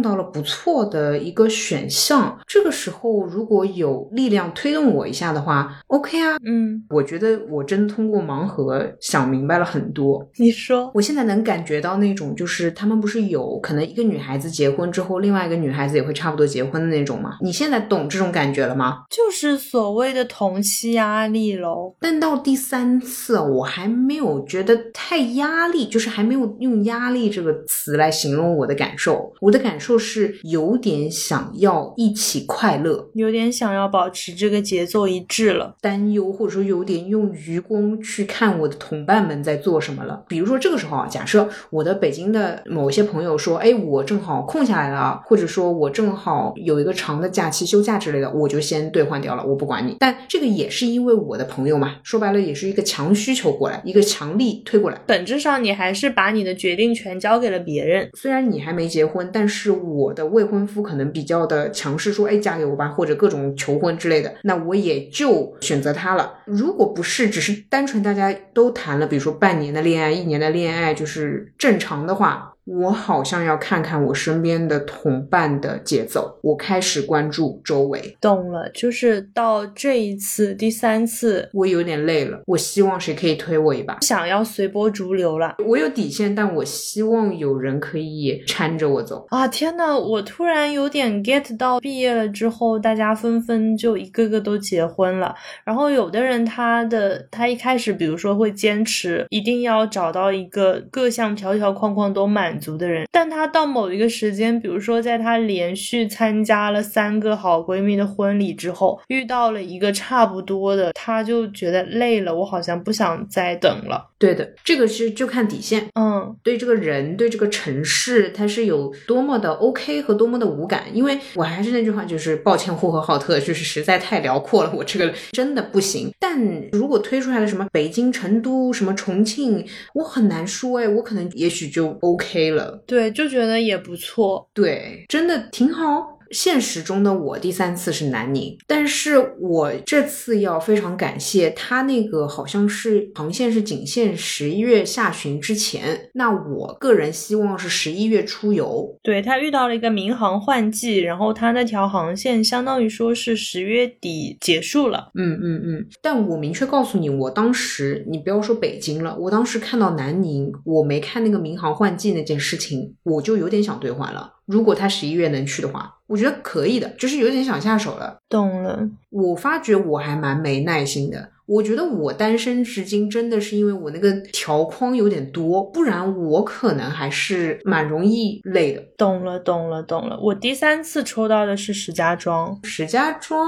到了不错的一个选项，这个时候如果有力量推动我一下的话，OK 啊，嗯，我觉得我真通过盲盒想明白了很多。你说，我现在能感觉到那种，就是他们不是有可能一个女孩子结婚之后，另外一个女孩子也会差不多结婚的那种吗？你现在懂这种感觉了吗？就是所谓的同期压力喽。但到第三次，我还没有觉得太压力，就是还没有用压力这个词来。形容我的感受。我的感受是有点想要一起快乐，有点想要保持这个节奏一致了，担忧或者说有点用余光去看我的同伴们在做什么了。比如说这个时候啊，假设我的北京的某一些朋友说，哎，我正好空下来了，或者说我正好有一个长的假期休假之类的，我就先兑换掉了，我不管你。但这个也是因为我的朋友嘛，说白了也是一个强需求过来，一个强力推过来。本质上你还是把你的决定权交给了别人。虽然你还没结婚，但是我的未婚夫可能比较的强势，说，哎，嫁给我吧，或者各种求婚之类的，那我也就选择他了。如果不是只是单纯大家都谈了，比如说半年的恋爱、一年的恋爱，就是正常的话。我好像要看看我身边的同伴的节奏，我开始关注周围。懂了，就是到这一次第三次，我有点累了。我希望谁可以推我一把，想要随波逐流了。我有底线，但我希望有人可以搀着我走。啊，天呐，我突然有点 get 到，毕业了之后，大家纷纷就一个个都结婚了。然后有的人他的他一开始，比如说会坚持一定要找到一个各项条条框框都满。满足的人，但她到某一个时间，比如说在她连续参加了三个好闺蜜的婚礼之后，遇到了一个差不多的，她就觉得累了，我好像不想再等了。对的，这个是就看底线。嗯，对这个人，对这个城市，他是有多么的 OK 和多么的无感。因为我还是那句话，就是抱歉，呼和浩特就是实在太辽阔了，我这个真的不行。但如果推出来了什么北京、成都、什么重庆，我很难说哎，我可能也许就 OK。了，对，就觉得也不错，对，真的挺好。现实中的我第三次是南宁，但是我这次要非常感谢他那个好像是航线是仅限十一月下旬之前，那我个人希望是十一月出游。对他遇到了一个民航换季，然后他那条航线相当于说是十月底结束了。嗯嗯嗯，但我明确告诉你，我当时你不要说北京了，我当时看到南宁，我没看那个民航换季那件事情，我就有点想兑换了。如果他十一月能去的话，我觉得可以的，就是有点想下手了。懂了，我发觉我还蛮没耐心的。我觉得我单身至今真的是因为我那个条框有点多，不然我可能还是蛮容易累的。懂了，懂了，懂了。我第三次抽到的是石家庄，石家庄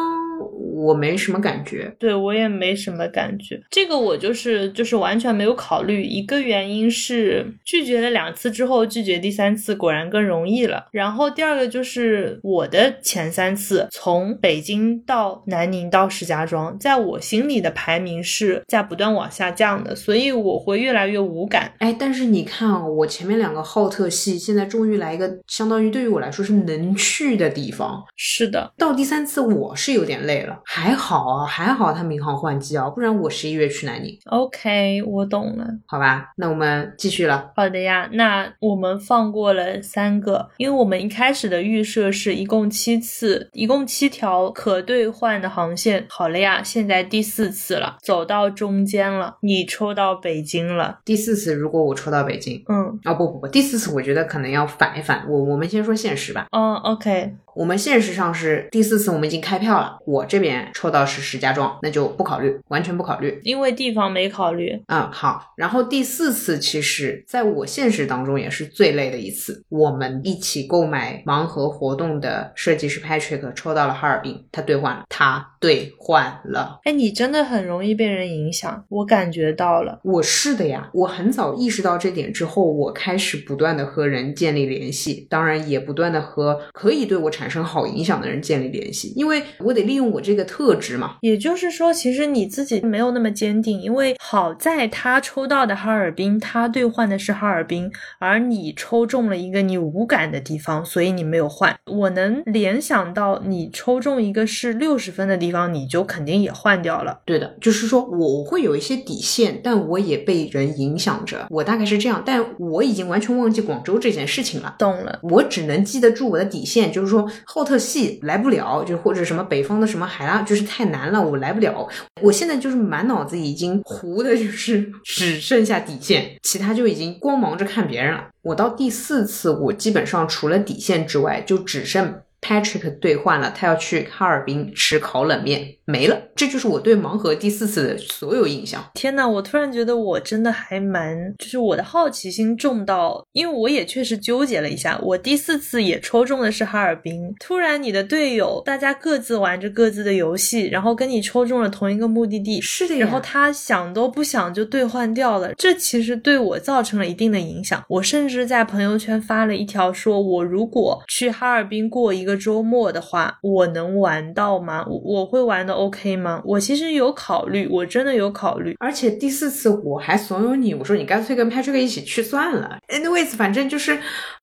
我没什么感觉，对我也没什么感觉。这个我就是就是完全没有考虑。一个原因是拒绝了两次之后，拒绝第三次果然更容易了。然后第二个就是我的前三次从北京到南宁到石家庄，在我心里的排。排名是在不断往下降的，所以我会越来越无感。哎，但是你看啊，我前面两个浩特系，现在终于来一个相当于对于我来说是能去的地方。是的，到第三次我是有点累了，还好啊，还好他民航换季啊，不然我十一月去南宁。OK，我懂了。好吧，那我们继续了。好的呀，那我们放过了三个，因为我们一开始的预设是一共七次，一共七条可兑换的航线。好了呀，现在第四次了。走到中间了，你抽到北京了。第四次，如果我抽到北京，嗯，啊不不不，第四次我觉得可能要反一反。我我们先说现实吧。嗯，OK。我们现实上是第四次，我们已经开票了。我这边抽到是石家庄，那就不考虑，完全不考虑，因为地方没考虑。嗯，好。然后第四次，其实在我现实当中也是最累的一次。我们一起购买盲盒活动的设计师 Patrick 抽到了哈尔滨，他兑换了，他兑换了。哎，你真的很容易被人影响，我感觉到了。我是的呀，我很早意识到这点之后，我开始不断的和人建立联系，当然也不断的和可以对我产。产生好影响的人建立联系，因为我得利用我这个特质嘛。也就是说，其实你自己没有那么坚定，因为好在他抽到的哈尔滨，他兑换的是哈尔滨，而你抽中了一个你无感的地方，所以你没有换。我能联想到你抽中一个是六十分的地方，你就肯定也换掉了。对的，就是说我会有一些底线，但我也被人影响着。我大概是这样，但我已经完全忘记广州这件事情了。懂了，我只能记得住我的底线，就是说。浩特系来不了，就或者什么北方的什么海拉，就是太难了，我来不了。我现在就是满脑子已经糊的，就是 只剩下底线，其他就已经光忙着看别人了。我到第四次，我基本上除了底线之外，就只剩 Patrick 兑换了，他要去哈尔滨吃烤冷面，没了。这就是我对盲盒第四次的所有印象。天呐，我突然觉得我真的还蛮，就是我的好奇心重到，因为我也确实纠结了一下，我第四次也抽中的是哈尔滨。突然你的队友大家各自玩着各自的游戏，然后跟你抽中了同一个目的地，是的然后他想都不想就兑换掉了，这其实对我造成了一定的影响。我甚至在朋友圈发了一条，说我如果去哈尔滨过一个周末的话，我能玩到吗？我我会玩的 OK 吗？我其实有考虑，我真的有考虑。而且第四次我还怂恿你，我说你干脆跟 Patrick 一起去算了。Anyways，反正就是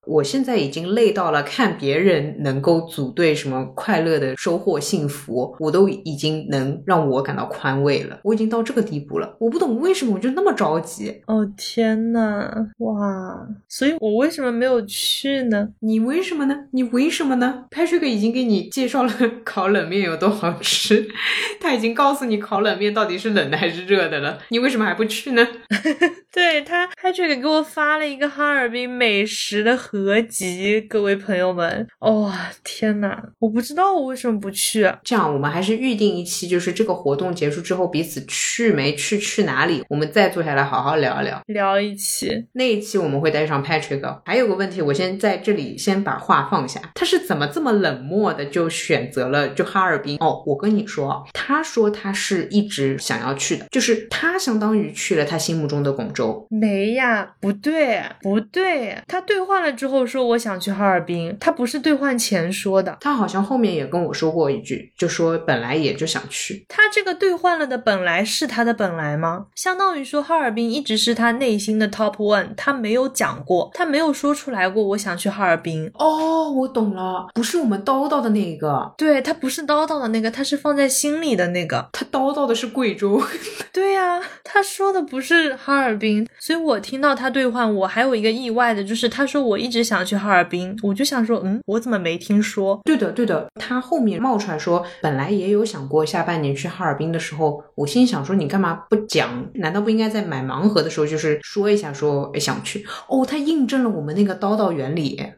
我现在已经累到了，看别人能够组队什么快乐的收获幸福，我都已经能让我感到宽慰了。我已经到这个地步了，我不懂为什么我就那么着急。哦天呐，哇！所以我为什么没有去呢？你为什么呢？你为什么呢？Patrick 已经给你介绍了 烤冷面有多好吃，他已经告诉你烤冷面到底是冷的还是热的了，你为什么还不去呢？对他，Patrick 给我发了一个哈尔滨美食的合集，各位朋友们，哇、天呐，我不知道我为什么不去。这样，我们还是预定一期，就是这个活动结束之后，彼此去没去，去哪里，我们再坐下来好好聊一聊。聊一期，那一期我们会带上 Patrick。还有个问题，我先在这里先把话放下，他是怎么这么冷漠的就选择了就哈尔滨？哦，我跟你说，他说他是一直想要去的，就是他相当于去了他心目中的广州。没呀，不对，不对，他兑换了之后说我想去哈尔滨，他不是兑换前说的。他好像后面也跟我说过一句，就说本来也就想去。他这个兑换了的本来是他的本来吗？相当于说哈尔滨一直是他内心的 top one，他没有讲过，他没有说出来过我想去哈尔滨。哦，我懂了，不是我们叨叨的那个，对他不是叨叨的那个，他是放在心里的那个。他叨叨的是贵州。对呀、他说的不是哈尔滨，所以我听到他兑换，我还有一个意外的，就是他说我一直想去哈尔滨，我就想说，嗯，我怎么没听说？对的，对的。他后面冒出来说，本来也有想过下半年去哈尔滨的时候，我心想说，你干嘛不讲？难道不应该在买盲盒的时候就是说一下说诶想去？哦，他印证了我们那个叨叨原理。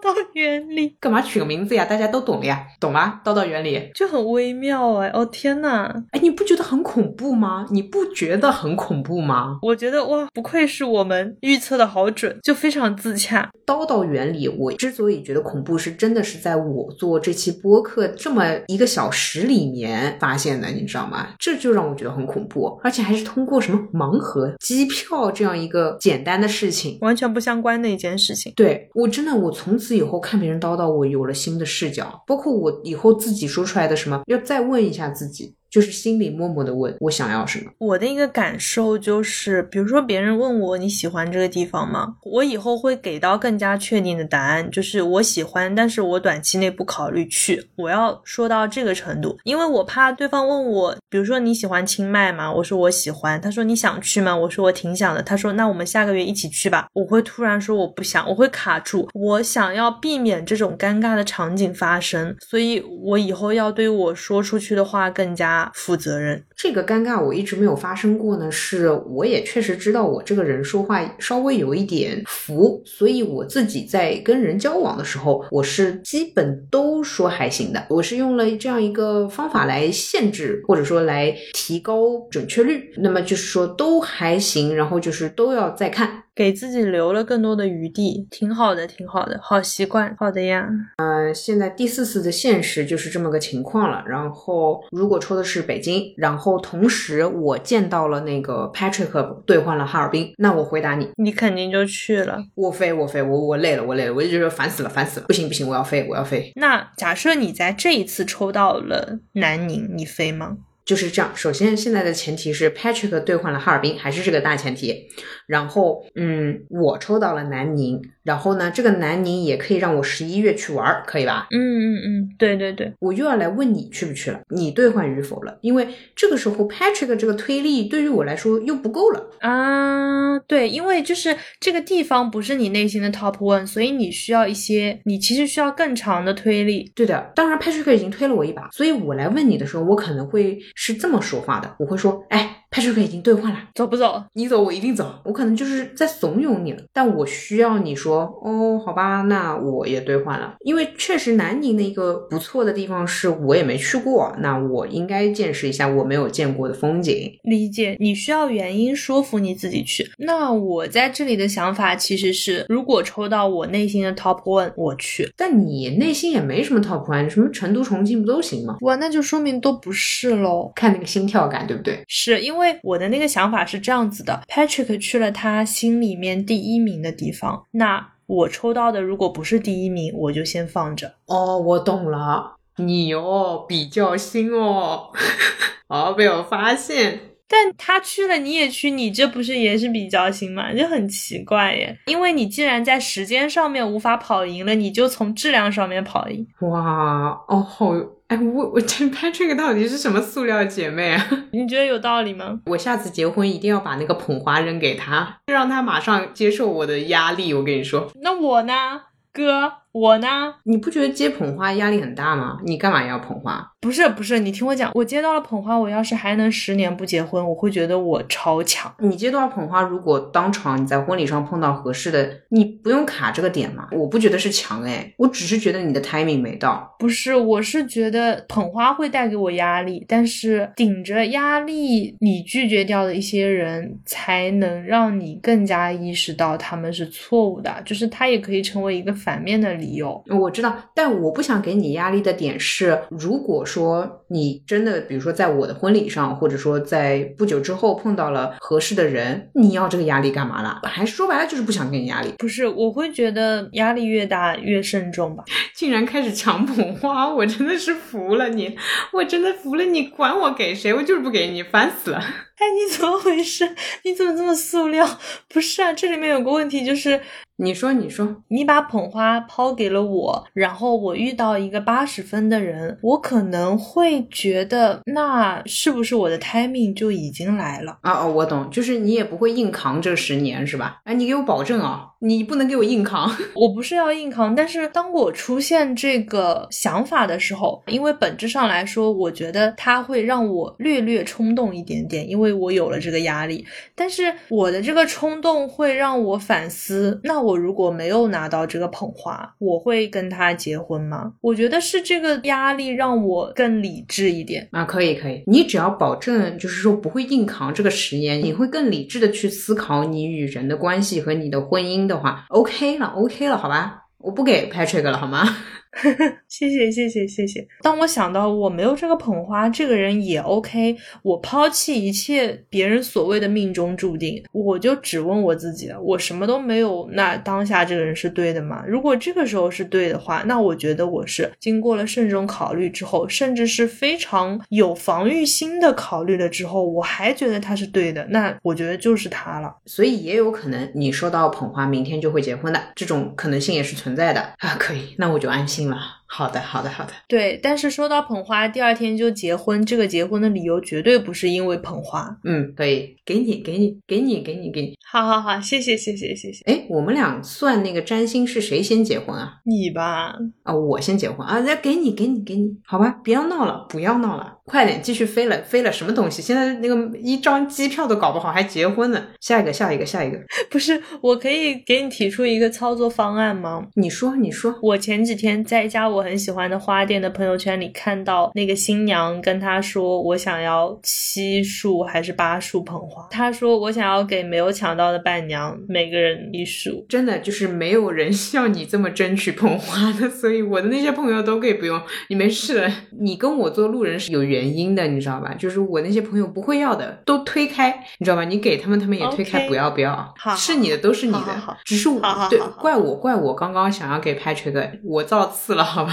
叨叨原理干嘛取个名字呀？大家都懂了呀，懂吗？叨叨原理。就很微妙哎，哦天呐，哎，你不觉得很恐怖吗？你不觉得很恐怖吗？我觉得哇，不愧是我们预测的好准，就非常自洽。叨叨原理，我之所以觉得恐怖，是真的是在我做这期播客这么一个小时里面发现的，你知道吗？这就让我觉得很恐怖，而且还是通过什么盲盒、机票这样一个简单的事情。完全不相关的一件事情。对我真的，我从此以后看别人叨叨，我有了新的视角，包括我以后自己说出来的什么，要再问一下自己，就是心里默默的问我想要什么。我的一个感受就是，比如说别人问我你喜欢这个地方吗？我以后会给到更加确定的答案，就是我喜欢，但是我短期内不考虑去。我要说到这个程度，因为我怕对方问我，比如说你喜欢清迈吗？我说我喜欢。他说你想去吗？我说我挺想的。他说那我们下个月一起去吧。我会突然说我不想，我会卡住。我想要避免这种尴尬的场景发生，所以我以后要对我说出去的话更加负责任。这个尴尬我一直没有发生过呢，是我也确实知道我这个人说话稍微有一点浮，所以我自己在跟人交往的时候，我是基本都说还行的。我是用了这样一个方法来限制，或者说来提高准确率。那么就是说都还行，然后就是都要再看。给自己留了更多的余地，挺好的，挺好的，好习惯，好的呀。呃，现在第四次的现实就是这么个情况了。然后如果抽的是北京，然后同时我见到了那个 Patrick 兑换了哈尔滨，那我回答你，你肯定就去了。我飞我飞，我我累了我累了，我就觉得烦死了烦死了，不行不行，我要飞我要飞。那假设你在这一次抽到了南宁，你飞吗？就是这样。首先，现在的前提是 Patrick 兑换了哈尔滨，还是这个大前提。然后，嗯，我抽到了南宁，然后呢，这个南宁也可以让我十一月去玩儿，可以吧？嗯嗯嗯，对对对，我又要来问你去不去了，你兑换与否了？因为这个时候 Patrick 这个推力对于我来说又不够了。啊，对，因为就是这个地方不是你内心的 top one，所以你需要一些，你其实需要更长的推力。对的，当然 Patrick 已经推了我一把，所以我来问你的时候，我可能会是这么说话的，我会说，哎。，Patrick 已经兑换了，走不走？你走我一定走，我可能就是在怂恿你了，但我需要你说，哦，好吧，那我也兑换了，因为确实南宁的一个不错的地方是我也没去过，那我应该见识一下我没有见过的风景。理解，你需要原因说服你自己去。那我在这里的想法其实是，如果抽到我内心的 top one，我去。但你内心也没什么 top one，什么成都、重庆不都行吗？哇，那就说明都不是喽。看那个心跳感，对不对？是因为因为我的那个想法是这样子的，Patrick 去了他心里面第一名的地方，那我抽到的如果不是第一名，我就先放着。哦，我懂了，你哦比较心哦，好被我发现。但他去了，你也去，你这不是也是比较心吗？就很奇怪耶。因为你既然在时间上面无法跑赢了，你就从质量上面跑赢。哇，哦，好，哎，我我这拍这个到底是什么塑料姐妹啊？你觉得有道理吗？我下次结婚一定要把那个捧花扔给他，让他马上接受我的压力。我跟你说，那我呢，哥？我呢？你不觉得接捧花压力很大吗？你干嘛要捧花？不是不是，你听我讲，我接到了捧花，我要是还能十年不结婚，我会觉得我超强。你接到捧花，如果当场你在婚礼上碰到合适的，你不用卡这个点嘛？我不觉得是强哎，我只是觉得你的 timing 没到。不是，我是觉得捧花会带给我压力，但是顶着压力你拒绝掉的一些人，才能让你更加意识到他们是错误的，就是他也可以成为一个反面的理由。我知道，但我不想给你压力的点是，如果说你真的，比如说在我的婚礼上，或者说在不久之后碰到了合适的人，你要这个压力干嘛啦？还是说白了就是不想给你压力？不是，我会觉得压力越大越慎重吧。竟然开始抢捧花，我真的是服了你，我真的服了你，管我给谁，我就是不给你，烦死了。哎，你怎么回事？你怎么这么塑料？不是啊，这里面有个问题就是。你说，你说，你把捧花抛给了我，然后我遇到一个八十分的人，我可能会觉得，那是不是我的 timing 就已经来了？啊哦，我懂，就是你也不会硬扛这十年，是吧？哎，你给我保证啊，你不能给我硬扛。我不是要硬扛，但是当我出现这个想法的时候，因为本质上来说，我觉得它会让我略略冲动一点点，因为我有了这个压力。但是我的这个冲动会让我反思，那我。我如果没有拿到这个捧花，我会跟他结婚吗？我觉得是这个压力让我更理智一点啊！可以可以，你只要保证就是说不会硬扛这个十年，你会更理智的去思考你与人的关系和你的婚姻的话，OK 了 OK 了，好吧，我不给 Patrick 了，好吗？谢谢谢谢谢谢。当我想到我没有这个捧花，这个人也 OK，我抛弃一切别人所谓的命中注定，我就只问我自己：我什么都没有，那当下这个人是对的吗？如果这个时候是对的话，那我觉得我是经过了慎重考虑之后，甚至是非常有防御心的考虑了之后，我还觉得他是对的，那我觉得就是他了。所以也有可能你收到捧花，明天就会结婚的这种可能性也是存在的啊。可以，那我就安心。了，好的，好的，好的。对，但是收到捧花，第二天就结婚，这个结婚的理由绝对不是因为捧花。嗯，可以，给你，给你，给你，给你，给你。好好好，谢谢，谢谢，谢谢。哎，我们俩算那个占星是谁先结婚啊？你吧。啊，我先结婚啊！那给你，给你，给你，好吧，不要闹了，不要闹了。快点继续飞了，飞了什么东西？现在那个一张机票都搞不好，还结婚呢？下一个，下一个，下一个。不是，我可以给你提出一个操作方案吗？你说，你说。我前几天在一家我很喜欢的花店的朋友圈里看到，那个新娘跟他说，我想要七束还是八束捧花？他说我想要给没有抢到的伴娘每个人一束。真的就是没有人像你这么争取捧花的，所以我的那些朋友都可以不用。你没事，你跟我做路人是有。原因的，你知道吧？就是我那些朋友不会要的，都推开，你知道吧？你给他们，他们也推开，不要不要，是你的都是你的，只是我对怪我怪我刚刚想要给 Patrick，我造次了，好吧？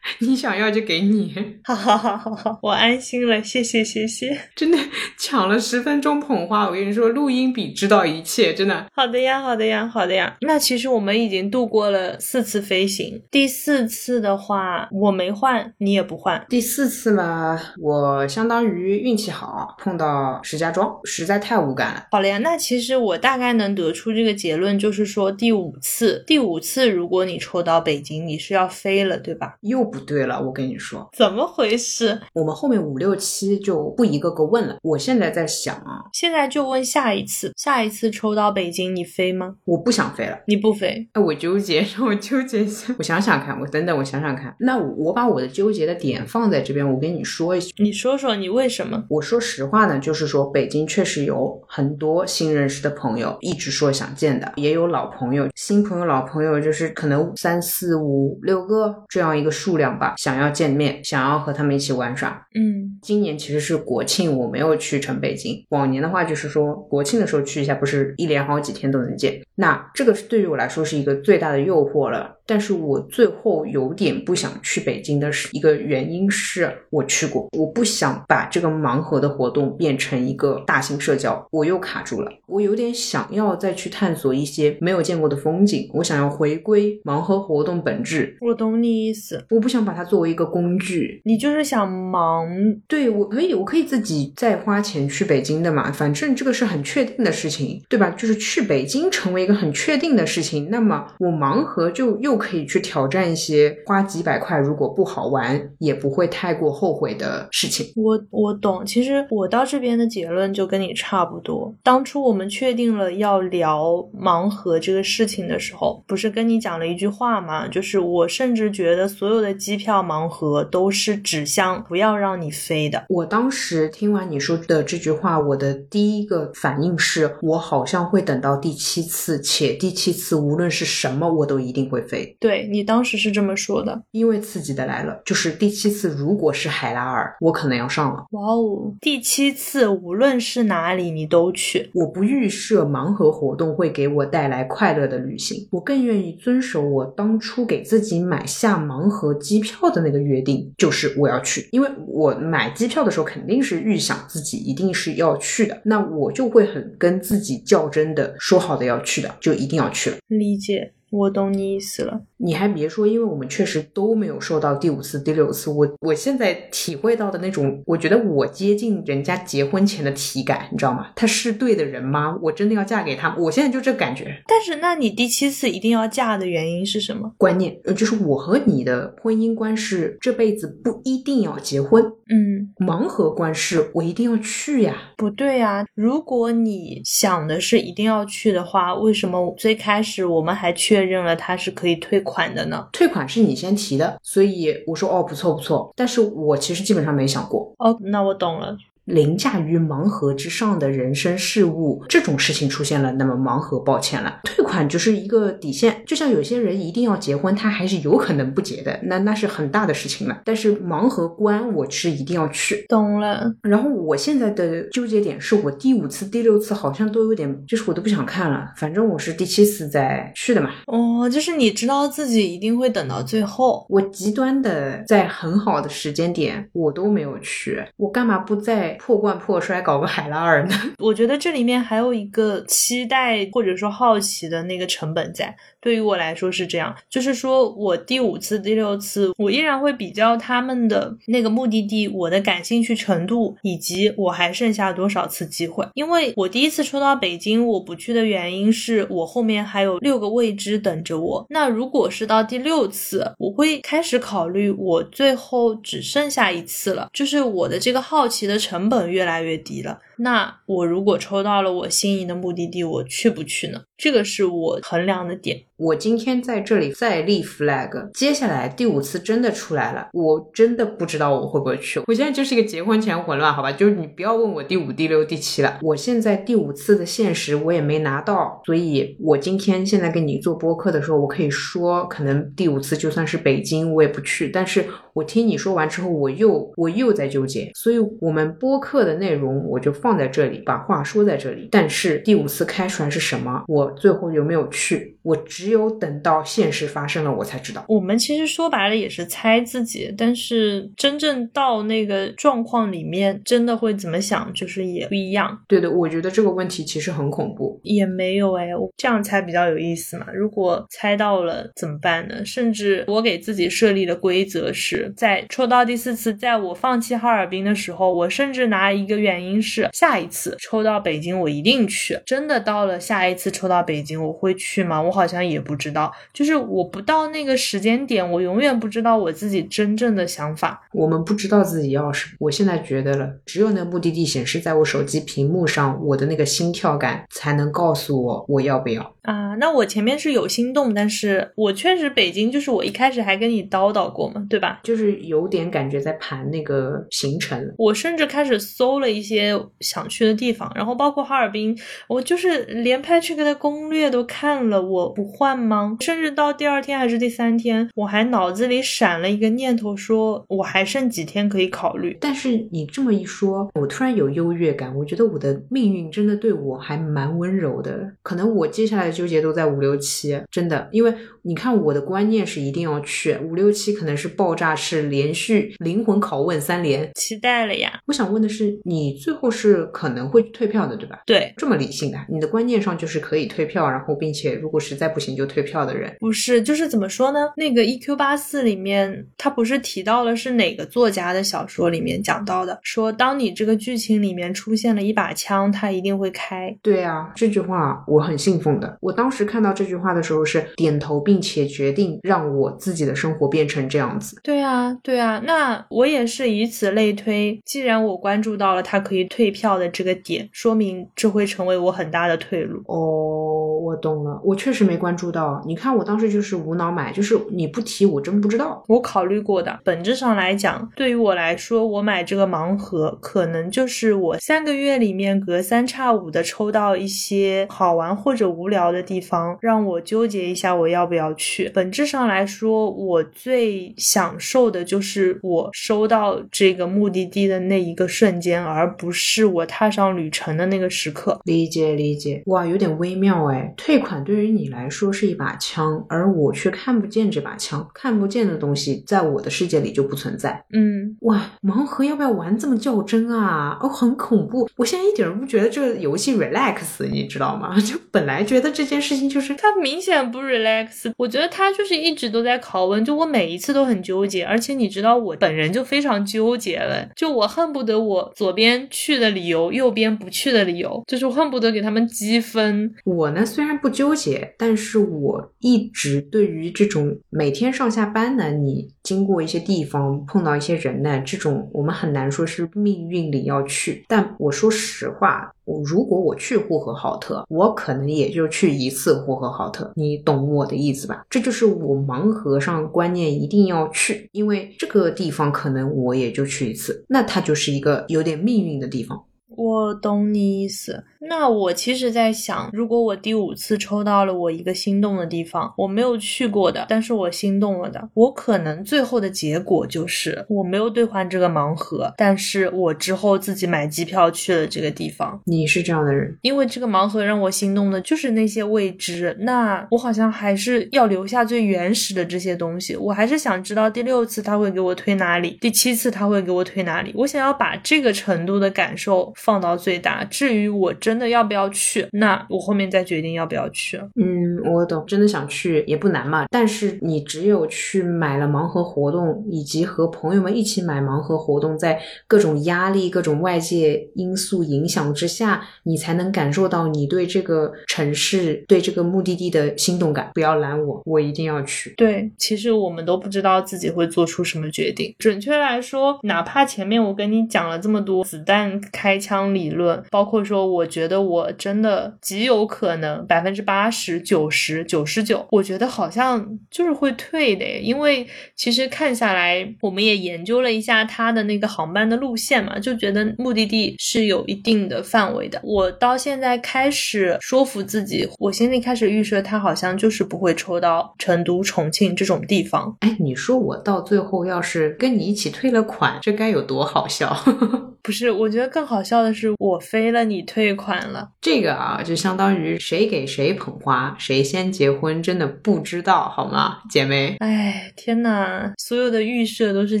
你想要就给你，好好好好好，我安心了，谢谢谢谢，真的抢了十分钟捧花，我跟你说，录音比知道一切，真的。好的呀，好的呀，好的呀。那其实我们已经度过了四次飞行，第四次的话我没换，你也不换，第四次嘛，我。我相当于运气好，碰到石家庄，实在太无感了。好了呀，那其实我大概能得出这个结论，就是说第五次，第五次如果你抽到北京，你是要飞了，对吧？吧？又不对了，我跟你说，怎么回事？我们后面五六七就不一个个问了。我现在在想啊，现在就问下一次，下一次抽到北京，你飞吗？我不想飞了。你不飞？哎，我纠结，让 我纠结一下。我想想看，我等等，我想想看。那我把我的纠结的点放在这边，我跟你说一下。你说说你为什么？我说实话呢，就是说北京确实有很多新认识的朋友，一直说想见的，也有老朋友、新朋友、老朋友，就是可能三四五六个这样一个数量吧，想要见面，想要和他们一起玩耍。嗯，今年其实是国庆，我没有去成北京。往年的话，就是说国庆的时候去一下，不是一连好几天都能见。那这个是对于我来说是一个最大的诱惑了。但是我最后有点不想去北京的是一个原因是我去过，我不想把这个盲盒的活动变成一个大型社交，我又卡住了。我有点想要再去探索一些没有见过的风景，我想要回归盲盒活动本质。我懂你意思，我不想把它作为一个工具。你就是想忙，对我可以，我可以自己再花钱去北京的嘛，反正这个是很确定的事情，对吧？就是去北京成为一个很确定的事情，那么我盲盒就又。可以去挑战一些花几百块，如果不好玩也不会太过后悔的事情。我我懂，其实我到这边的结论就跟你差不多。当初我们确定了要聊盲盒这个事情的时候，不是跟你讲了一句话吗？就是我甚至觉得所有的机票盲盒都是指向不要让你飞的。我当时听完你说的这句话，我的第一个反应是我好像会等到第七次，且第七次无论是什么，我都一定会飞。对你当时是这么说的，因为刺激的来了，就是第七次，如果是海拉尔，我可能要上了。哇哦，第七次无论是哪里你都去。我不预设盲盒活动会给我带来快乐的旅行，我更愿意遵守我当初给自己买下盲盒机票的那个约定，就是我要去。因为我买机票的时候肯定是预想自己一定是要去的，那我就会很跟自己较真的说好的要去就一定要去了。理解。我懂你意思了，你还别说，因为我们确实都没有受到第五次、第六次。我我现在体会到的那种，我觉得我接近人家结婚前的体感，你知道吗？他是对的人吗？我真的要嫁给他？我现在就这感觉。但是，那你第七次一定要嫁的原因是什么？观念，呃，就是我和你的婚姻观是这辈子不一定要结婚。嗯，盲盒观是我一定要去呀？不对呀，如果你想的是一定要去的话，为什么最开始我们还确认了它是可以退款的呢？退款是你先提的，所以我说哦不错不错，但是我其实基本上没想过。哦，那我懂了。凌驾于盲盒之上的人生事物，这种事情出现了，那么盲盒抱歉了，退款就是一个底线。就像有些人一定要结婚，他还是有可能不结的，那那是很大的事情了。但是盲盒关，我是一定要去。懂了。然后我现在的纠结点是我第五次、第六次好像都有点，就是我都不想看了。反正我是第七次再去的嘛。哦，就是你知道自己一定会等到最后。我极端的在很好的时间点我都没有去，我干嘛不在？破罐破摔搞个海拉尔呢？我觉得这里面还有一个期待或者说好奇的那个成本在。对于我来说是这样，就是说我第五次、第六次，我依然会比较他们的那个目的地，我的感兴趣程度，以及我还剩下多少次机会。因为我第一次抽到北京，我不去的原因是我后面还有六个未知等着我。那如果是到第六次，我会开始考虑，我最后只剩下一次了，就是我的这个好奇的成本越来越低了。那我如果抽到了我心仪的目的地，我去不去呢？这个是我衡量的点。我今天在这里再立 flag，接下来第五次真的出来了，我真的不知道我会不会去。我现在就是一个结婚前混乱，好吧？就是你不要问我第五、第六、第七了。我现在第五次的现实我也没拿到，所以我今天现在跟你做播客的时候，我可以说，可能第五次就算是北京，我也不去。但是我听你说完之后，我又我又在纠结，所以我们播客的内容我就放在这里，把话说在这里。但是第五次开出来是什么，我最后有没有去，我只。有等到现实发生了，我才知道。我们其实说白了也是猜自己，但是真正到那个状况里面，真的会怎么想，就是也不一样。对的，我觉得这个问题其实很恐怖。也没有哎，这样猜比较有意思嘛。如果猜到了怎么办呢？甚至我给自己设立的规则是在抽到第四次，在我放弃哈尔滨的时候，我甚至拿一个原因是下一次抽到北京我一定去。真的到了下一次抽到北京我会去吗？我好像也不知道。就是我不到那个时间点，我永远不知道我自己真正的想法。我们不知道自己要什么。我现在觉得了，只有那目的地显示在我手机屏幕上，我的那个心跳感才能告诉我我要不要。啊，那我前面是有心动，但是我确实北京就是我一开始还跟你叨叨过嘛，对吧？就是有点感觉在盘那个行程。我甚至开始搜了一些想去的地方，然后包括哈尔滨，我就是连 Patrick 的攻略都看了，我不换吗？甚至到第二天还是第三天，我还脑子里闪了一个念头，说我还剩几天可以考虑。但是你这么一说，我突然有优越感，我觉得我的命运真的对我还蛮温柔的。可能我接下来。纠结都在五六七，真的，因为你看我的观念是一定要去五六七，可能是爆炸式连续灵魂拷问三连，期待了呀！我想问的是，你最后是可能会退票的，对吧？对，这么理性的，你的观念上就是可以退票，然后并且如果实在不行就退票的人，不是，就是怎么说呢？那个 E Q 八四里面，他不是提到了是哪个作家的小说里面讲到的，说当你这个剧情里面出现了一把枪，他一定会开。对啊，这句话我很信奉的。我当时看到这句话的时候是点头，并且决定让我自己的生活变成这样子。对啊，对啊，那我也是以此类推。既然我关注到了他可以退票的这个点，说明这会成为我很大的退路。哦，我懂了，我确实没关注到。你看，我当时就是无脑买，就是你不提，我真不知道。我考虑过的，本质上来讲，对于我来说，我买这个盲盒，可能就是我三个月里面隔三差五的抽到一些好玩或者无聊的地方。让我纠结一下，我要不要去？本质上来说，我最享受的就是我收到这个目的地的那一个瞬间，而不是我踏上旅程的那个时刻。理解理解，哇，有点微妙哎。退款对于你来说是一把枪，而我却看不见这把枪，看不见的东西在我的世界里就不存在。嗯，哇，盲盒要不要玩这么较真啊？哦，很恐怖。我现在一点都不觉得这个游戏 relax，你知道吗？就本来觉得这这件事情。就是他明显不 relax，我觉得他就是一直都在拷问，就我每一次都很纠结，而且你知道我本人就非常纠结了，就我恨不得我左边去的理由，右边不去的理由，就是恨不得给他们积分。我呢虽然不纠结，但是我一直对于这种每天上下班呢，你经过一些地方碰到一些人呢，这种我们很难说是命运里要去，但我说实话。我如果我去呼和浩特，我可能也就去一次呼和浩特，你懂我的意思吧？这就是我盲盒上观念一定要去，因为这个地方可能我也就去一次，那它就是一个有点命运的地方。我懂你意思。那我其实，在想，如果我第五次抽到了我一个心动的地方，我没有去过的，但是我心动了的，我可能最后的结果就是我没有兑换这个盲盒，但是我之后自己买机票去了这个地方。你是这样的人，因为这个盲盒让我心动的就是那些未知。那我好像还是要留下最原始的这些东西，我还是想知道第六次他会给我推哪里，第七次他会给我推哪里。我想要把这个程度的感受放到最大。至于我真。真的要不要去？那我后面再决定要不要去。嗯，我懂，真的想去也不难嘛。但是你只有去买了盲盒活动，以及和朋友们一起买盲盒活动，在各种压力、各种外界因素影响之下，你才能感受到你对这个城市、对这个目的地的心动感。不要拦我，我一定要去。对，其实我们都不知道自己会做出什么决定。准确来说，哪怕前面我跟你讲了这么多子弹开枪理论，包括说我觉得。觉得我真的极有可能百分之八十九十九十九，我觉得好像就是会退的，因为其实看下来，我们也研究了一下它的那个航班的路线嘛，就觉得目的地是有一定的范围的。我到现在开始说服自己，我心里开始预设，它好像就是不会抽到成都、重庆这种地方。哎，你说我到最后要是跟你一起退了款，这该有多好笑？不是，我觉得更好笑的是，我飞了，你退款了。这个啊，就相当于谁给谁捧花，谁先结婚，真的不知道，好吗，姐妹？哎，天哪，所有的预设都是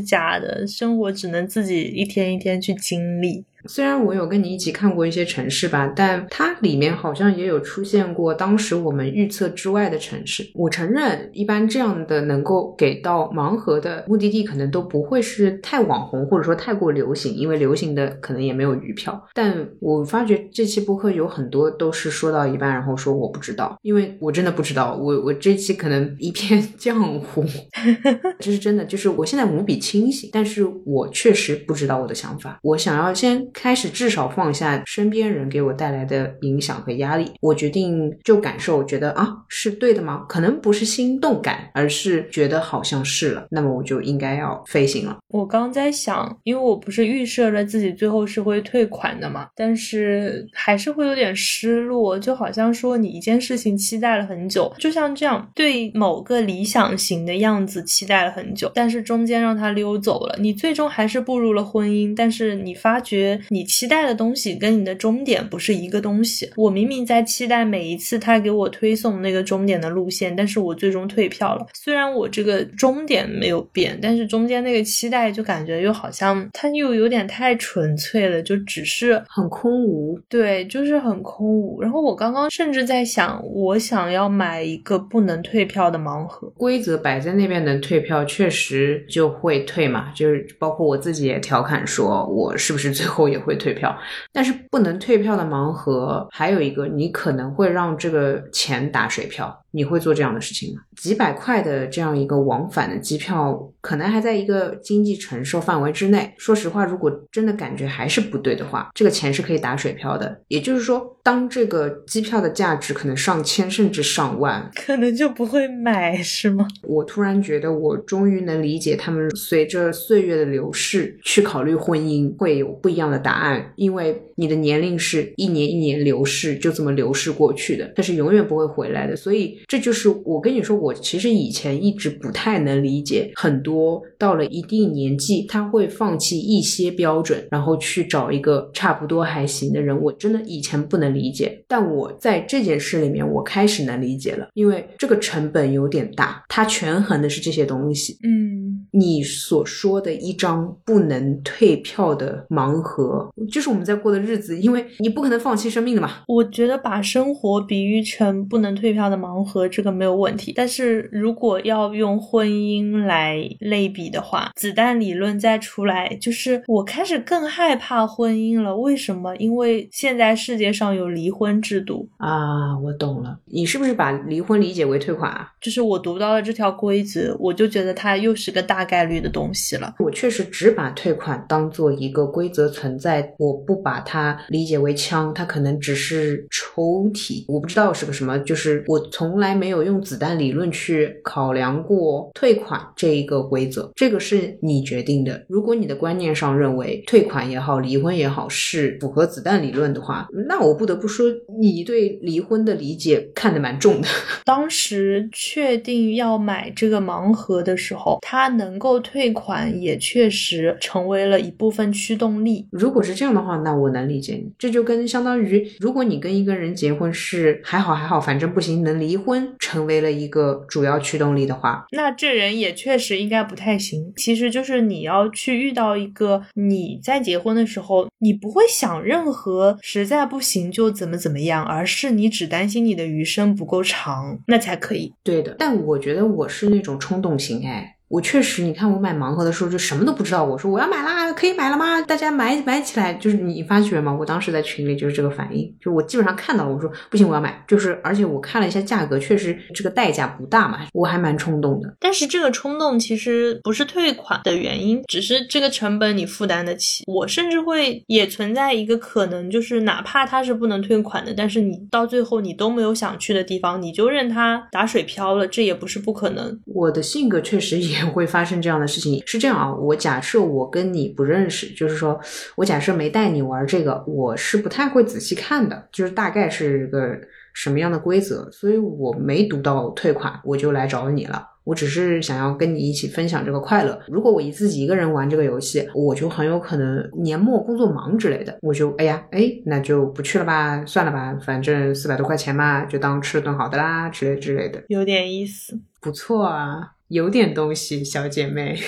假的，生活只能自己一天一天去经历。虽然我有跟你一起看过一些城市吧，但它里面好像也有出现过当时我们预测之外的城市。我承认，一般这样的能够给到盲盒的目的地，可能都不会是太网红，或者说太过流行，因为流行的可能也没有余票。但我发觉这期播客有很多都是说到一半，然后说我不知道，因为我真的不知道。我我这期可能一片 浆糊，这是真的。就是我现在无比清醒，但是我确实不知道我的想法。我想要先。开始至少放下身边人给我带来的影响和压力，我决定就感受，觉得啊是对的吗？可能不是心动感，而是觉得好像是了，那么我就应该要飞行了。我刚在想，因为我不是预设了自己最后是会退款的嘛，但是还是会有点失落，就好像说你一件事情期待了很久，就像这样对某个理想型的样子期待了很久，但是中间让他溜走了，你最终还是步入了婚姻，但是你发觉。你期待的东西跟你的终点不是一个东西。我明明在期待每一次他给我推送那个终点的路线，但是我最终退票了。虽然我这个终点没有变，但是中间那个期待就感觉又好像它又有点太纯粹了，就只是很空无。对，就是很空无。然后我刚刚甚至在想，我想要买一个不能退票的盲盒。规则摆在那边能退票，确实就会退嘛。就是包括我自己也调侃说，我是不是最后。也会退票，但是不能退票的盲盒还有一个，你可能会让这个钱打水漂。你会做这样的事情吗？几百块的这样一个往返的机票，可能还在一个经济承受范围之内。说实话，如果真的感觉还是不对的话，这个钱是可以打水漂的。也就是说，当这个机票的价值可能上千甚至上万，可能就不会买，是吗？我突然觉得，我终于能理解他们随着岁月的流逝去考虑婚姻会有不一样的答案，因为你的年龄是一年一年流逝，就这么流逝过去的，它是永远不会回来的，所以。这就是我跟你说，我其实以前一直不太能理解，很多到了一定年纪，他会放弃一些标准，然后去找一个差不多还行的人。我真的以前不能理解，但我在这件事里面，我开始能理解了，因为这个成本有点大，它权衡的是这些东西。嗯，你所说的一张不能退票的盲盒，就是我们在过的日子，因为你不可能放弃生命的嘛。我觉得把生活比喻成不能退票的盲盒。和这个没有问题，但是如果要用婚姻来类比的话，子弹理论再出来，就是我开始更害怕婚姻了。为什么？因为现在世界上有离婚制度啊！我懂了，你是不是把离婚理解为退款啊？就是我读到了这条规则，我就觉得它又是个大概率的东西了。我确实只把退款当做一个规则存在，我不把它理解为枪，它可能只是抽屉，我不知道是个什么。就是我从来。来没有用子弹理论去考量过退款这一个规则，这个是你决定的。如果你的观念上认为退款也好，离婚也好是符合子弹理论的话，那我不得不说，你对离婚的理解看得蛮重的。当时确定要买这个盲盒的时候，它能够退款，也确实成为了一部分驱动力。如果是这样的话，那我能理解你。这就跟相当于，如果你跟一个人结婚是还好还好，反正不行能离婚。成为了一个主要驱动力的话，那这人也确实应该不太行。其实就是你要去遇到一个你在结婚的时候，你不会想任何实在不行就怎么怎么样，而是你只担心你的余生不够长，那才可以。对的，但我觉得我是那种冲动型，哎。我确实，你看我买盲盒的时候就什么都不知道。我说我要买啦，可以买了吗？大家买买起来，就是你发觉吗？我当时在群里就是这个反应，就我基本上看到了，我说不行，我要买。就是而且我看了一下价格，确实这个代价不大嘛，我还蛮冲动的。但是这个冲动其实不是退款的原因，只是这个成本你负担得起。我甚至会也存在一个可能，就是哪怕它是不能退款的，但是你到最后你都没有想去的地方，你就任它打水漂了，这也不是不可能。我的性格确实也。会发生这样的事情是这样啊，我假设我跟你不认识，就是说我假设没带你玩这个，我是不太会仔细看的，就是大概是个什么样的规则，所以我没读到退款，我就来找你了。我只是想要跟你一起分享这个快乐。如果我一自己一个人玩这个游戏，我就很有可能年末工作忙之类的，我就哎呀哎，那就不去了吧，算了吧，反正四百多块钱嘛，就当吃了顿好的啦，之类之类的，有点意思，不错啊。有点东西，小姐妹。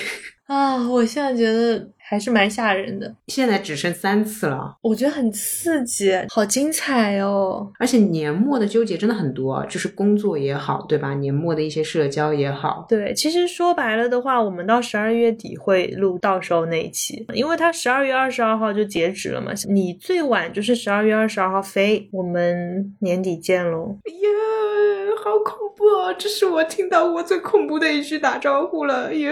啊！我现在觉得还是蛮吓人的，现在只剩三次了，我觉得很刺激，好精彩哦！而且年末的纠结真的很多，就是工作也好，对吧？年末的一些社交也好，对，其实说白了的话，我们到十二月底会录到时候那一期，因为它十二月二十二号就截止了嘛，你最晚就是十二月二十二号飞，我们年底见喽！耶，好恐怖啊！这是我听到过最恐怖的一句打招呼了，耶！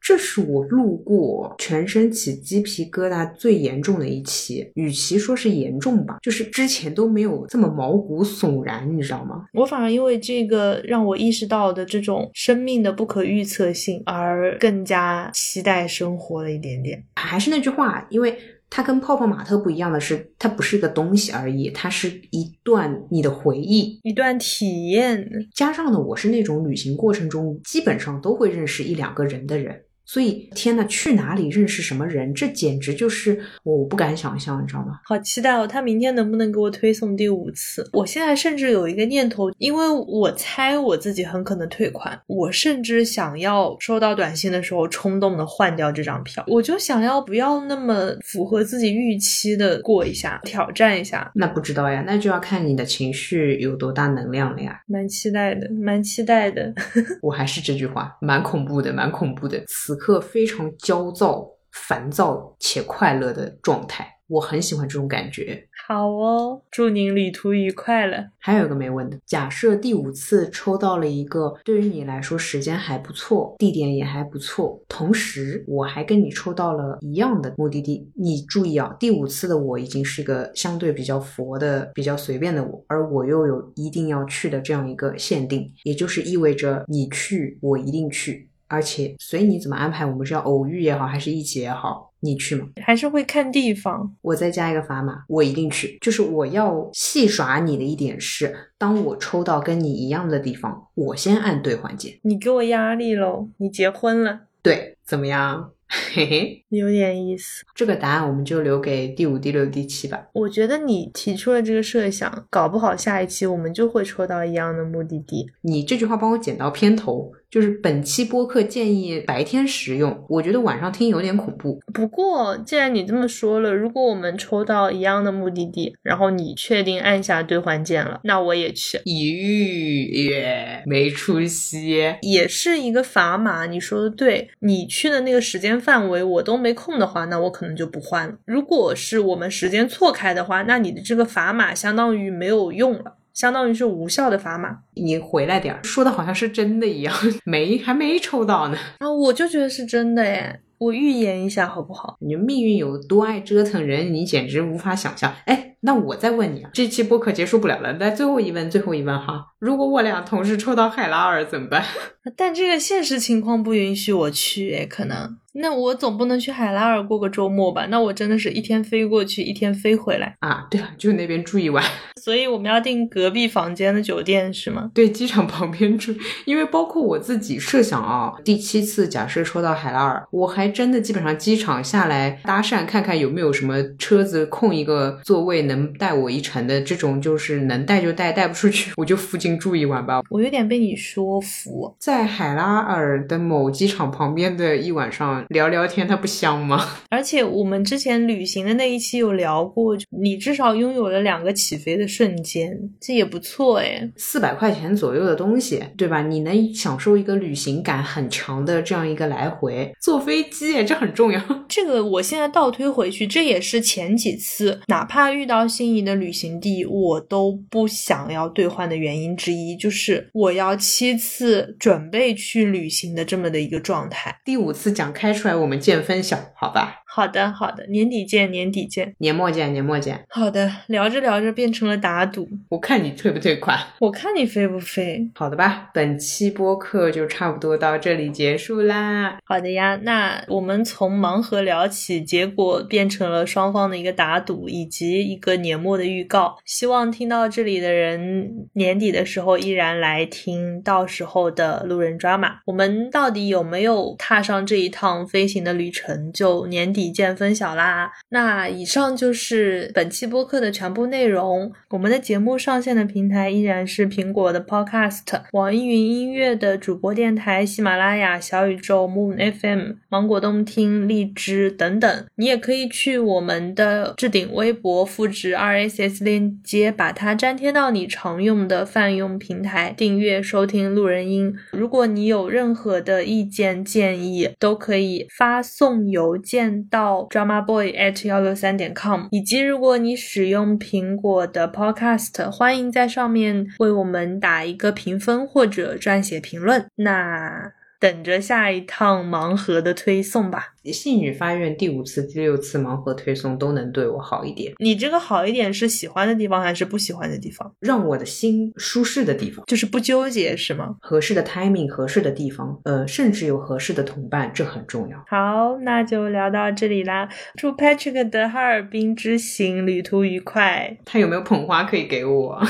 这是我路过全身起鸡皮疙瘩最严重的一期，与其说是严重吧，就是之前都没有这么毛骨悚然，你知道吗？我反而因为这个让我意识到的这种生命的不可预测性，而更加期待生活了一点点。还是那句话，因为它跟泡泡玛特不一样的是，它不是一个东西而已，它是一段你的回忆，一段体验。加上呢，我是那种旅行过程中基本上都会认识一两个人的人。所以，天呐，去哪里认识什么人，这简直就是我不敢想象，你知道吗？好期待哦！他明天能不能给我推送第五次？我现在甚至有一个念头，因为我猜我自己很可能退款，我甚至想要收到短信的时候冲动的换掉这张票，我就想要不要那么符合自己预期的过一下，挑战一下。那不知道呀，那就要看你的情绪有多大能量了呀。蛮期待的，蛮期待的。我还是这句话，蛮恐怖的，蛮恐怖的。此刻非常焦躁、烦躁且快乐的状态，我很喜欢这种感觉。好哦，祝您旅途愉快了。还有一个没问的，假设第五次抽到了一个对于你来说时间还不错、地点也还不错，同时我还跟你抽到了一样的目的地。你注意啊，第五次的我已经是个相对比较佛的、比较随便的我，而我又有一定要去的这样一个限定，也就是意味着你去，我一定去。而且随你怎么安排，我们是要偶遇也好，还是一起也好，你去吗？还是会看地方。我再加一个砝码，我一定去。就是我要戏耍你的一点是，当我抽到跟你一样的地方，我先按兑换键。你给我压力喽！你结婚了？对，怎么样？嘿嘿，有点意思。这个答案我们就留给第五、第六、第七吧。我觉得你提出了这个设想，搞不好下一期我们就会抽到一样的目的地。你这句话帮我剪到片头。就是本期播客建议白天使用，我觉得晚上听有点恐怖。不过既然你这么说了，如果我们抽到一样的目的地，然后你确定按下兑换键了，那我也去。咦耶，没出息，也是一个砝码。你说的对，你去的那个时间范围我都没空的话，那我可能就不换了。如果是我们时间错开的话，那你的这个砝码相当于没有用了。相当于是无效的砝码，你回来点儿，说的好像是真的一样，没还没抽到呢。啊，我就觉得是真的耶，我预言一下好不好？你命运有多爱折腾人，你简直无法想象。哎，那我再问你啊，这期播客结束不了了，来最后一问，最后一问哈，如果我俩同时抽到海拉尔怎么办？但这个现实情况不允许我去，哎，可能。那我总不能去海拉尔过个周末吧？那我真的是一天飞过去，一天飞回来啊！对了，就那边住一晚，所以我们要订隔壁房间的酒店是吗？对，机场旁边住。因为包括我自己设想啊，第七次假设抽到海拉尔，我还真的基本上机场下来搭讪，看看有没有什么车子空一个座位能带我一程的这种，就是能带就带，带不出去我就附近住一晚吧。我有点被你说服，在海拉尔的某机场旁边的一晚上。聊聊天，它不香吗？而且我们之前旅行的那一期有聊过，你至少拥有了两个起飞的瞬间，这也不错哎。四百块钱左右的东西，对吧？你能享受一个旅行感很强的这样一个来回，坐飞机，这很重要。这个我现在倒推回去，这也是前几次，哪怕遇到心仪的旅行地，我都不想要兑换的原因之一，就是我要七次准备去旅行的这么的一个状态。第五次讲开。出来，我们见分晓，好吧？好的，好的，年底见，年底见，年末见，年末见。好的，聊着聊着变成了打赌，我看你退不退款，我看你飞不飞。好的吧，本期播客就差不多到这里结束啦。好的呀，那我们从盲盒聊起，结果变成了双方的一个打赌，以及一个年末的预告。希望听到这里的人，年底的时候依然来听到时候的路人抓马。我们到底有没有踏上这一趟飞行的旅程？就年底。一键分享啦。那以上就是本期播客的全部内容。我们的节目上线的平台依然是苹果的 Podcast、网易云音乐的主播电台、喜马拉雅、小宇宙、Moon FM、芒果动听、荔枝等等。你也可以去我们的置顶微博，复制 RSS 链接，把它粘贴到你常用的泛用平台，订阅收听路人音。如果你有任何的意见建议，都可以发送邮件到 drama boy at 幺六三点 com，以及如果你使用苹果的 Podcast，欢迎在上面为我们打一个评分或者撰写评论。那。等着下一趟盲盒的推送吧。信女发愿第五次、第六次盲盒推送都能对我好一点。你这个好一点是喜欢的地方还是不喜欢的地方？让我的心舒适的地方，就是不纠结是吗？合适的 timing，合适的地方，呃，甚至有合适的同伴，这很重要。好，那就聊到这里啦。祝 Patrick 的哈尔滨之行旅途愉快。他有没有捧花可以给我？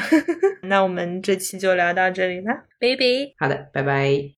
那我们这期就聊到这里啦，baby。好的，拜拜。